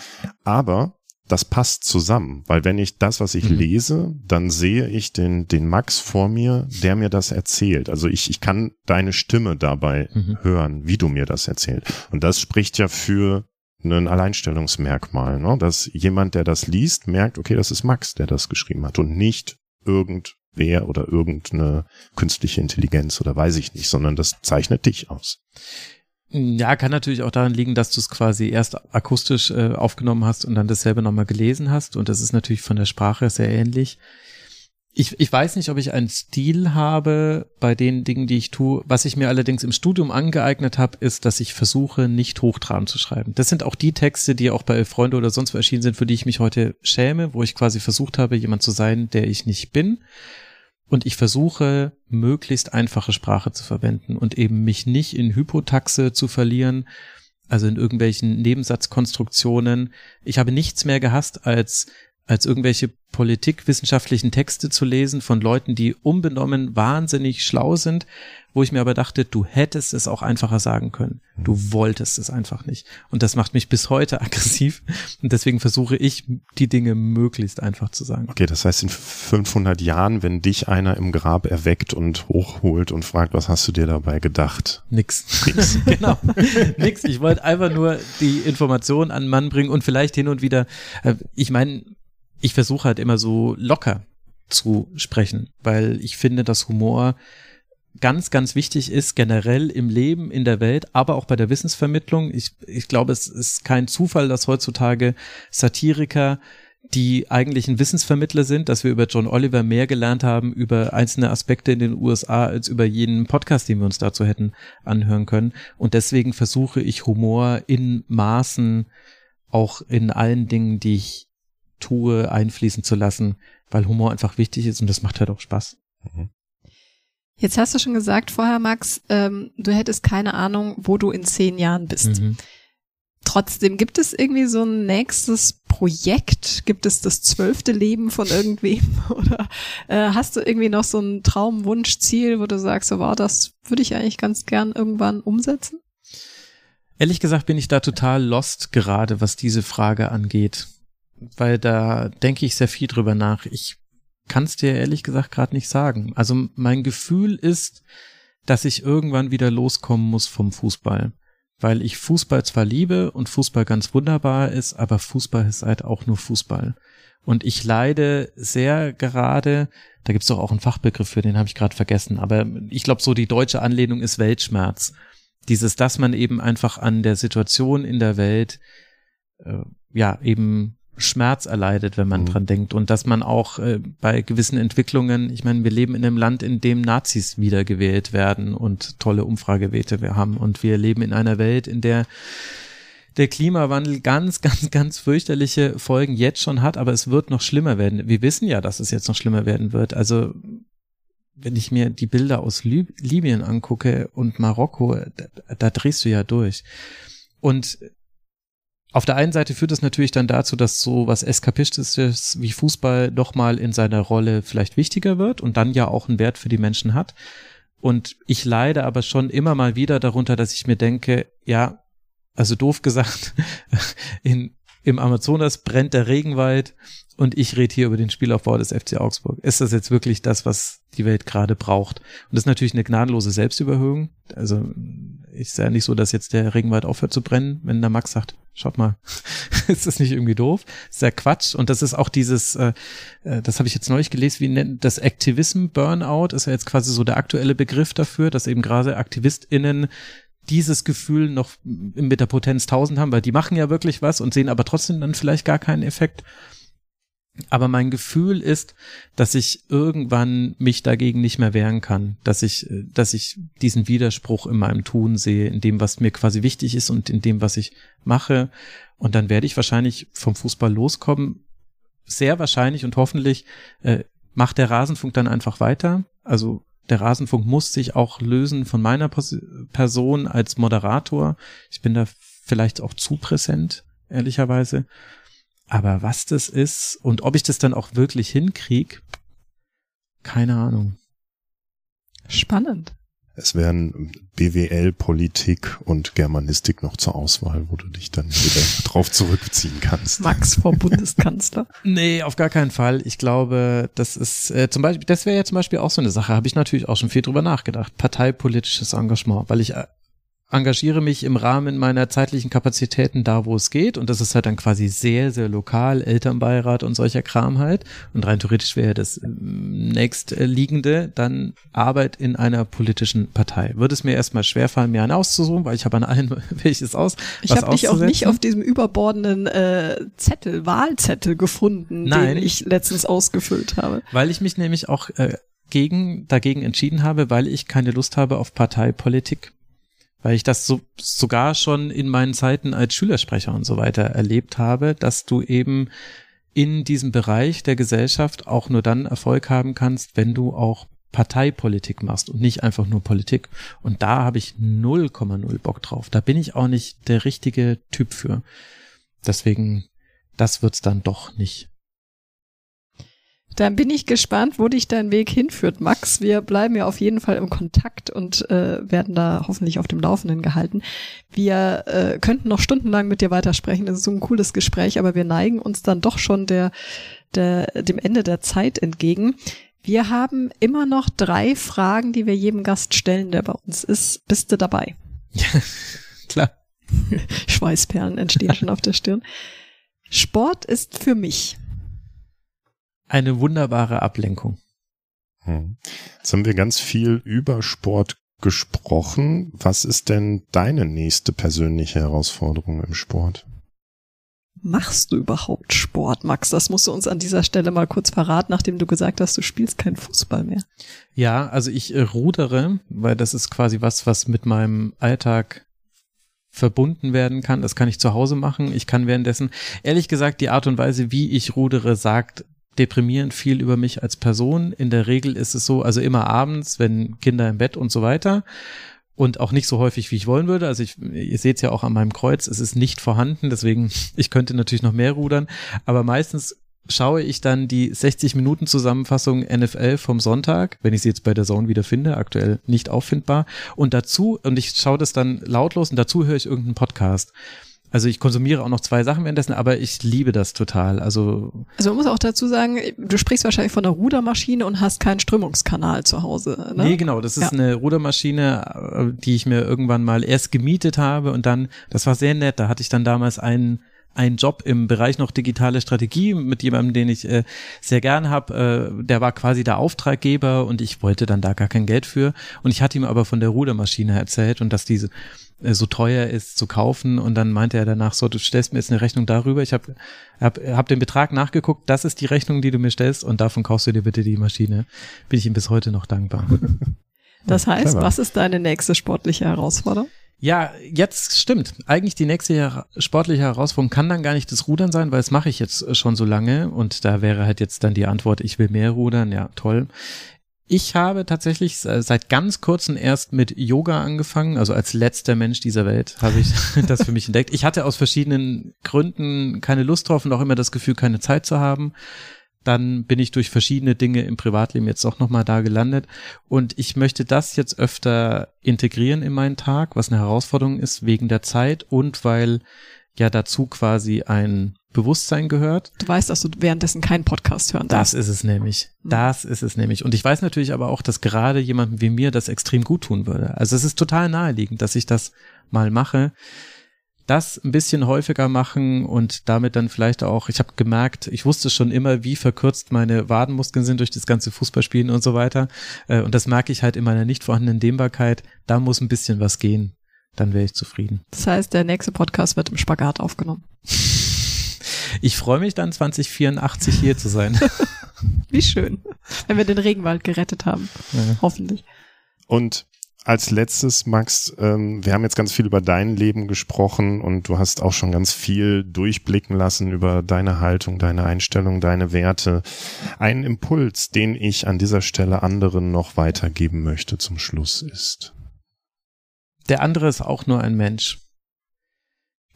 aber das passt zusammen, weil wenn ich das, was ich mhm. lese, dann sehe ich den, den Max vor mir, der mir das erzählt. Also ich, ich kann deine Stimme dabei mhm. hören, wie du mir das erzählst. Und das spricht ja für ein Alleinstellungsmerkmal, ne? dass jemand, der das liest, merkt, okay, das ist Max, der das geschrieben hat und nicht irgendwer oder irgendeine künstliche Intelligenz oder weiß ich nicht, sondern das zeichnet dich aus. Ja, kann natürlich auch daran liegen, dass du es quasi erst akustisch äh, aufgenommen hast und dann dasselbe nochmal gelesen hast und das ist natürlich von der Sprache sehr ähnlich ich, ich weiß nicht, ob ich einen Stil habe bei den Dingen, die ich tue. Was ich mir allerdings im Studium angeeignet habe, ist, dass ich versuche, nicht hochtrabend zu schreiben. Das sind auch die Texte, die auch bei Freunde oder sonst wo erschienen sind, für die ich mich heute schäme, wo ich quasi versucht habe, jemand zu sein, der ich nicht bin. Und ich versuche, möglichst einfache Sprache zu verwenden und eben mich nicht in Hypotaxe zu verlieren, also in irgendwelchen Nebensatzkonstruktionen. Ich habe nichts mehr gehasst, als als irgendwelche politikwissenschaftlichen Texte zu lesen von Leuten, die unbenommen wahnsinnig schlau sind, wo ich mir aber dachte, du hättest es auch einfacher sagen können. Du mhm. wolltest es einfach nicht. Und das macht mich bis heute aggressiv. Und deswegen versuche ich, die Dinge möglichst einfach zu sagen. Okay, das heißt, in 500 Jahren, wenn dich einer im Grab erweckt und hochholt und fragt, was hast du dir dabei gedacht? Nix. Nix. genau. Nix. Ich wollte einfach nur die Information an den Mann bringen und vielleicht hin und wieder, äh, ich meine, ich versuche halt immer so locker zu sprechen, weil ich finde, dass Humor ganz, ganz wichtig ist, generell im Leben, in der Welt, aber auch bei der Wissensvermittlung. Ich, ich glaube, es ist kein Zufall, dass heutzutage Satiriker die eigentlichen Wissensvermittler sind, dass wir über John Oliver mehr gelernt haben über einzelne Aspekte in den USA als über jeden Podcast, den wir uns dazu hätten anhören können. Und deswegen versuche ich Humor in Maßen auch in allen Dingen, die ich tue, einfließen zu lassen, weil Humor einfach wichtig ist und das macht halt auch Spaß. Mhm. Jetzt hast du schon gesagt vorher, Max, ähm, du hättest keine Ahnung, wo du in zehn Jahren bist. Mhm. Trotzdem, gibt es irgendwie so ein nächstes Projekt? Gibt es das zwölfte Leben von irgendwem? Oder äh, hast du irgendwie noch so ein Traumwunsch, Ziel, wo du sagst, so, wow, das würde ich eigentlich ganz gern irgendwann umsetzen? Ehrlich gesagt bin ich da total lost gerade, was diese Frage angeht weil da denke ich sehr viel drüber nach. Ich kann es dir ehrlich gesagt gerade nicht sagen. Also mein Gefühl ist, dass ich irgendwann wieder loskommen muss vom Fußball. weil ich Fußball zwar liebe und Fußball ganz wunderbar ist, aber Fußball ist halt auch nur Fußball. Und ich leide sehr gerade, da gibt's doch auch einen Fachbegriff für, den habe ich gerade vergessen, aber ich glaube, so die deutsche Anlehnung ist Weltschmerz. Dieses, dass man eben einfach an der Situation in der Welt äh, ja eben Schmerz erleidet, wenn man mhm. dran denkt. Und dass man auch äh, bei gewissen Entwicklungen, ich meine, wir leben in einem Land, in dem Nazis wiedergewählt werden und tolle Umfragewerte wir haben. Und wir leben in einer Welt, in der der Klimawandel ganz, ganz, ganz fürchterliche Folgen jetzt schon hat, aber es wird noch schlimmer werden. Wir wissen ja, dass es jetzt noch schlimmer werden wird. Also wenn ich mir die Bilder aus Lib Libyen angucke und Marokko, da, da drehst du ja durch. Und auf der einen Seite führt es natürlich dann dazu, dass so was Eskapistisches wie Fußball doch mal in seiner Rolle vielleicht wichtiger wird und dann ja auch einen Wert für die Menschen hat. Und ich leide aber schon immer mal wieder darunter, dass ich mir denke, ja, also doof gesagt, in, im Amazonas brennt der Regenwald und ich rede hier über den Spielaufbau des FC Augsburg. Ist das jetzt wirklich das, was die Welt gerade braucht? Und das ist natürlich eine gnadenlose Selbstüberhöhung. Also ist ja nicht so, dass jetzt der Regenwald aufhört zu brennen, wenn der Max sagt, schaut mal, ist das nicht irgendwie doof? ist ja Quatsch. Und das ist auch dieses, äh, äh, das habe ich jetzt neulich gelesen, wie nennt das Activism Burnout, ist ja jetzt quasi so der aktuelle Begriff dafür, dass eben gerade AktivistInnen dieses Gefühl noch mit der Potenz 1000 haben, weil die machen ja wirklich was und sehen aber trotzdem dann vielleicht gar keinen Effekt. Aber mein Gefühl ist, dass ich irgendwann mich dagegen nicht mehr wehren kann, dass ich, dass ich diesen Widerspruch in meinem Tun sehe, in dem, was mir quasi wichtig ist und in dem, was ich mache. Und dann werde ich wahrscheinlich vom Fußball loskommen. Sehr wahrscheinlich und hoffentlich äh, macht der Rasenfunk dann einfach weiter. Also der Rasenfunk muss sich auch lösen von meiner Person als Moderator. Ich bin da vielleicht auch zu präsent, ehrlicherweise. Aber was das ist und ob ich das dann auch wirklich hinkrieg, keine Ahnung. Spannend. Es wären BWL, Politik und Germanistik noch zur Auswahl, wo du dich dann wieder drauf zurückziehen kannst. Max vor Bundeskanzler. nee, auf gar keinen Fall. Ich glaube, das ist äh, zum Beispiel, das wäre ja zum Beispiel auch so eine Sache, habe ich natürlich auch schon viel drüber nachgedacht. Parteipolitisches Engagement, weil ich äh, engagiere mich im Rahmen meiner zeitlichen Kapazitäten da, wo es geht. Und das ist halt dann quasi sehr, sehr lokal, Elternbeirat und solcher Kram halt. Und rein theoretisch wäre das ähm, nächstliegende dann Arbeit in einer politischen Partei. Würde es mir erstmal schwerfallen, mir einen auszusuchen, weil ich habe an allen welches aus. Ich habe dich auch nicht auf diesem überbordenden äh, Zettel, Wahlzettel gefunden, Nein, den ich letztens ausgefüllt habe. Weil ich mich nämlich auch äh, gegen, dagegen entschieden habe, weil ich keine Lust habe auf Parteipolitik weil ich das so, sogar schon in meinen Zeiten als Schülersprecher und so weiter erlebt habe, dass du eben in diesem Bereich der Gesellschaft auch nur dann Erfolg haben kannst, wenn du auch Parteipolitik machst und nicht einfach nur Politik. Und da habe ich 0,0 Bock drauf. Da bin ich auch nicht der richtige Typ für. Deswegen, das wird's dann doch nicht. Dann bin ich gespannt, wo dich dein Weg hinführt, Max. Wir bleiben ja auf jeden Fall im Kontakt und äh, werden da hoffentlich auf dem Laufenden gehalten. Wir äh, könnten noch stundenlang mit dir weitersprechen. Das ist so ein cooles Gespräch, aber wir neigen uns dann doch schon der, der, dem Ende der Zeit entgegen. Wir haben immer noch drei Fragen, die wir jedem Gast stellen, der bei uns ist. Bist du dabei? Ja, klar. Schweißperlen entstehen schon auf der Stirn. Sport ist für mich eine wunderbare Ablenkung. Hm. Jetzt haben wir ganz viel über Sport gesprochen. Was ist denn deine nächste persönliche Herausforderung im Sport? Machst du überhaupt Sport, Max? Das musst du uns an dieser Stelle mal kurz verraten, nachdem du gesagt hast, du spielst keinen Fußball mehr. Ja, also ich äh, rudere, weil das ist quasi was, was mit meinem Alltag verbunden werden kann. Das kann ich zu Hause machen. Ich kann währenddessen, ehrlich gesagt, die Art und Weise, wie ich rudere, sagt deprimierend viel über mich als Person. In der Regel ist es so, also immer abends, wenn Kinder im Bett und so weiter. Und auch nicht so häufig, wie ich wollen würde. Also ich, ihr seht es ja auch an meinem Kreuz, es ist nicht vorhanden, deswegen, ich könnte natürlich noch mehr rudern. Aber meistens schaue ich dann die 60 Minuten Zusammenfassung NFL vom Sonntag, wenn ich sie jetzt bei der Zone wieder finde, aktuell nicht auffindbar. Und dazu, und ich schaue das dann lautlos und dazu höre ich irgendeinen Podcast. Also ich konsumiere auch noch zwei Sachen währenddessen, aber ich liebe das total. Also, also man muss auch dazu sagen, du sprichst wahrscheinlich von einer Rudermaschine und hast keinen Strömungskanal zu Hause. Ne? Nee, genau. Das ist ja. eine Rudermaschine, äh, die ich mir irgendwann mal erst gemietet habe und dann, das war sehr nett. Da hatte ich dann damals einen einen Job im Bereich noch digitale Strategie mit jemandem, den ich äh, sehr gern habe. Äh, der war quasi der Auftraggeber und ich wollte dann da gar kein Geld für. Und ich hatte ihm aber von der Rudermaschine erzählt und dass diese so teuer ist zu kaufen und dann meinte er danach so, du stellst mir jetzt eine Rechnung darüber, ich habe hab, hab den Betrag nachgeguckt, das ist die Rechnung, die du mir stellst und davon kaufst du dir bitte die Maschine. Bin ich ihm bis heute noch dankbar. Das heißt, Clever. was ist deine nächste sportliche Herausforderung? Ja, jetzt stimmt. Eigentlich die nächste sportliche Herausforderung kann dann gar nicht das Rudern sein, weil das mache ich jetzt schon so lange und da wäre halt jetzt dann die Antwort, ich will mehr rudern. Ja, toll. Ich habe tatsächlich seit ganz kurzem erst mit Yoga angefangen, also als letzter Mensch dieser Welt habe ich das für mich entdeckt. Ich hatte aus verschiedenen Gründen keine Lust drauf und auch immer das Gefühl, keine Zeit zu haben. Dann bin ich durch verschiedene Dinge im Privatleben jetzt auch nochmal da gelandet. Und ich möchte das jetzt öfter integrieren in meinen Tag, was eine Herausforderung ist, wegen der Zeit und weil ja dazu quasi ein Bewusstsein gehört. Du weißt, dass du währenddessen keinen Podcast hören darfst. Das ist es nämlich. Mhm. Das ist es nämlich. Und ich weiß natürlich aber auch, dass gerade jemandem wie mir das extrem gut tun würde. Also es ist total naheliegend, dass ich das mal mache. Das ein bisschen häufiger machen und damit dann vielleicht auch, ich habe gemerkt, ich wusste schon immer, wie verkürzt meine Wadenmuskeln sind durch das ganze Fußballspielen und so weiter. Äh, und das merke ich halt in meiner nicht vorhandenen Dehnbarkeit. Da muss ein bisschen was gehen. Dann wäre ich zufrieden. Das heißt, der nächste Podcast wird im Spagat aufgenommen. Ich freue mich dann 2084 hier zu sein. Wie schön. Wenn wir den Regenwald gerettet haben. Ja. Hoffentlich. Und als letztes, Max, ähm, wir haben jetzt ganz viel über dein Leben gesprochen und du hast auch schon ganz viel durchblicken lassen über deine Haltung, deine Einstellung, deine Werte. Ein Impuls, den ich an dieser Stelle anderen noch weitergeben möchte zum Schluss ist. Der andere ist auch nur ein Mensch.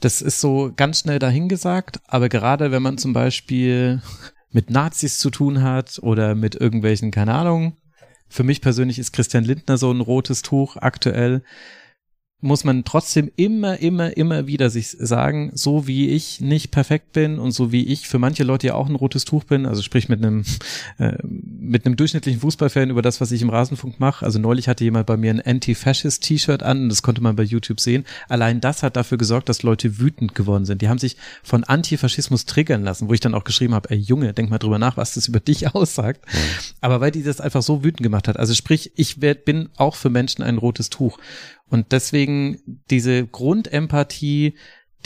Das ist so ganz schnell dahingesagt, aber gerade wenn man zum Beispiel mit Nazis zu tun hat oder mit irgendwelchen, keine Ahnung, für mich persönlich ist Christian Lindner so ein rotes Tuch aktuell, muss man trotzdem immer, immer, immer wieder sich sagen, so wie ich nicht perfekt bin und so wie ich für manche Leute ja auch ein rotes Tuch bin, also sprich mit einem äh, mit einem durchschnittlichen Fußballfan über das, was ich im Rasenfunk mache. Also neulich hatte jemand bei mir ein Anti-Fascist-T-Shirt an, das konnte man bei YouTube sehen. Allein das hat dafür gesorgt, dass Leute wütend geworden sind. Die haben sich von Antifaschismus triggern lassen, wo ich dann auch geschrieben habe, ey Junge, denk mal drüber nach, was das über dich aussagt. Mhm. Aber weil die das einfach so wütend gemacht hat. Also sprich, ich werd, bin auch für Menschen ein rotes Tuch. Und deswegen diese Grundempathie,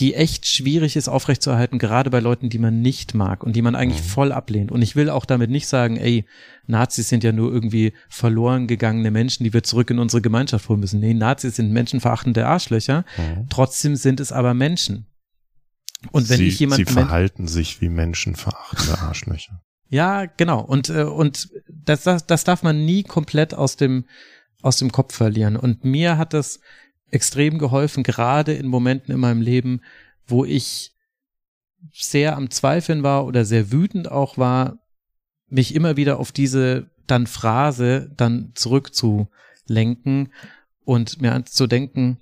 die echt schwierig ist aufrechtzuerhalten, gerade bei Leuten, die man nicht mag und die man eigentlich mhm. voll ablehnt. Und ich will auch damit nicht sagen, ey, Nazis sind ja nur irgendwie verloren gegangene Menschen, die wir zurück in unsere Gemeinschaft holen müssen. Nee, Nazis sind menschenverachtende Arschlöcher. Mhm. Trotzdem sind es aber Menschen. Und wenn sie, ich jemanden. Sie verhalten sich wie menschenverachtende Arschlöcher. Ja, genau. Und, äh, und das, das, das darf man nie komplett aus dem, aus dem Kopf verlieren. Und mir hat das extrem geholfen, gerade in Momenten in meinem Leben, wo ich sehr am Zweifeln war oder sehr wütend auch war, mich immer wieder auf diese dann Phrase dann zurückzulenken und mir zu denken,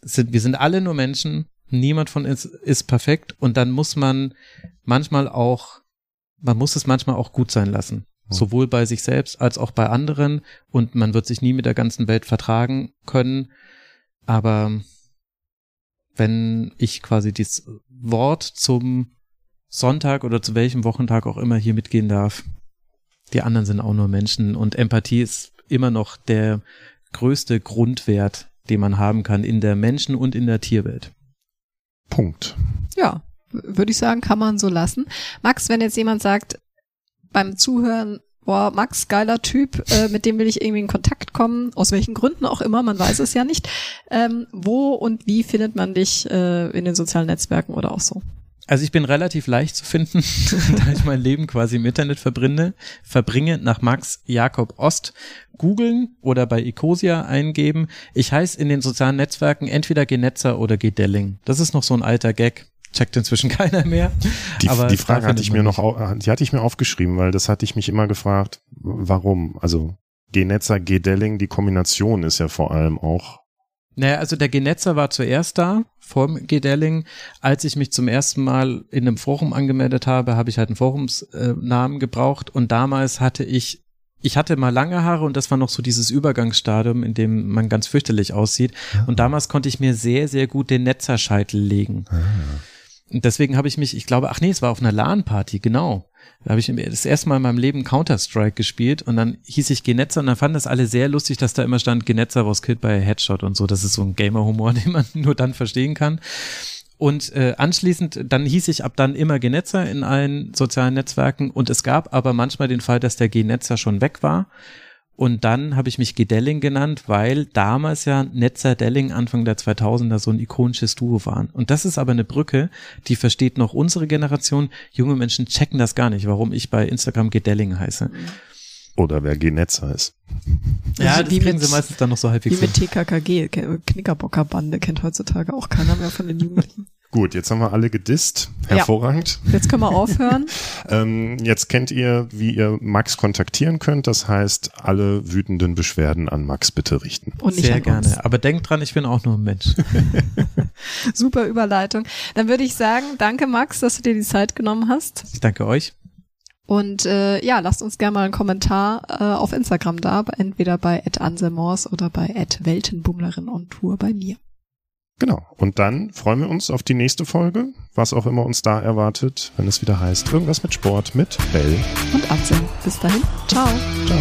sind, wir sind alle nur Menschen, niemand von uns ist perfekt und dann muss man manchmal auch, man muss es manchmal auch gut sein lassen. Hm. Sowohl bei sich selbst als auch bei anderen und man wird sich nie mit der ganzen Welt vertragen können aber wenn ich quasi das Wort zum Sonntag oder zu welchem Wochentag auch immer hier mitgehen darf, die anderen sind auch nur Menschen und Empathie ist immer noch der größte Grundwert, den man haben kann in der Menschen- und in der Tierwelt. Punkt. Ja, würde ich sagen, kann man so lassen. Max, wenn jetzt jemand sagt, beim Zuhören boah, Max, geiler Typ, äh, mit dem will ich irgendwie in Kontakt kommen, aus welchen Gründen auch immer, man weiß es ja nicht. Ähm, wo und wie findet man dich äh, in den sozialen Netzwerken oder auch so? Also ich bin relativ leicht zu finden, da ich mein Leben quasi im Internet verbringe, verbringe nach Max Jakob Ost googeln oder bei Ecosia eingeben. Ich heiße in den sozialen Netzwerken entweder Genetzer oder Gedelling. Das ist noch so ein alter Gag checkt inzwischen keiner mehr. Die, aber die Frage hatte ich mir noch, die hatte ich mir aufgeschrieben, weil das hatte ich mich immer gefragt, warum? Also G-Netzer, G-Delling, die Kombination ist ja vor allem auch Naja, also der Genetzer war zuerst da, vor dem Gedelling. Als ich mich zum ersten Mal in einem Forum angemeldet habe, habe ich halt einen Forumsnamen äh, gebraucht und damals hatte ich ich hatte mal lange Haare und das war noch so dieses Übergangsstadium, in dem man ganz fürchterlich aussieht. Ja. Und damals konnte ich mir sehr, sehr gut den Netzerscheitel legen. Ah. Und deswegen habe ich mich, ich glaube, ach nee, es war auf einer LAN-Party, genau. Da habe ich das erste Mal in meinem Leben Counter-Strike gespielt und dann hieß ich Genetzer und dann fanden das alle sehr lustig, dass da immer stand Genetzer was killed by Headshot und so. Das ist so ein Gamer-Humor, den man nur dann verstehen kann. Und äh, anschließend, dann hieß ich ab dann immer Genetzer in allen sozialen Netzwerken und es gab aber manchmal den Fall, dass der Genetzer schon weg war und dann habe ich mich Gedelling genannt, weil damals ja Netzer Delling Anfang der 2000er so ein ikonisches Duo waren. Und das ist aber eine Brücke, die versteht noch unsere Generation. Junge Menschen checken das gar nicht, warum ich bei Instagram Gedelling heiße. Oder wer Genetzer ist. Ja, also das kriegen sie meistens dann noch so halbwegs. Wie mit TKKG, Knickerbockerbande kennt heutzutage auch keiner mehr von den Jugendlichen. Gut, jetzt haben wir alle gedisst. Hervorragend. Ja. Jetzt können wir aufhören. ähm, jetzt kennt ihr, wie ihr Max kontaktieren könnt. Das heißt, alle wütenden Beschwerden an Max bitte richten. Und nicht Sehr gerne. Uns. Aber denkt dran, ich bin auch nur ein Mensch. Super Überleitung. Dann würde ich sagen, danke Max, dass du dir die Zeit genommen hast. Ich danke euch. Und äh, ja, lasst uns gerne mal einen Kommentar äh, auf Instagram da, entweder bei @anselmors oder bei @weltenbummlerin on Tour bei mir. Genau. Und dann freuen wir uns auf die nächste Folge, was auch immer uns da erwartet, wenn es wieder heißt, irgendwas mit Sport mit Bell und Anselm. Bis dahin. Ciao. Ciao.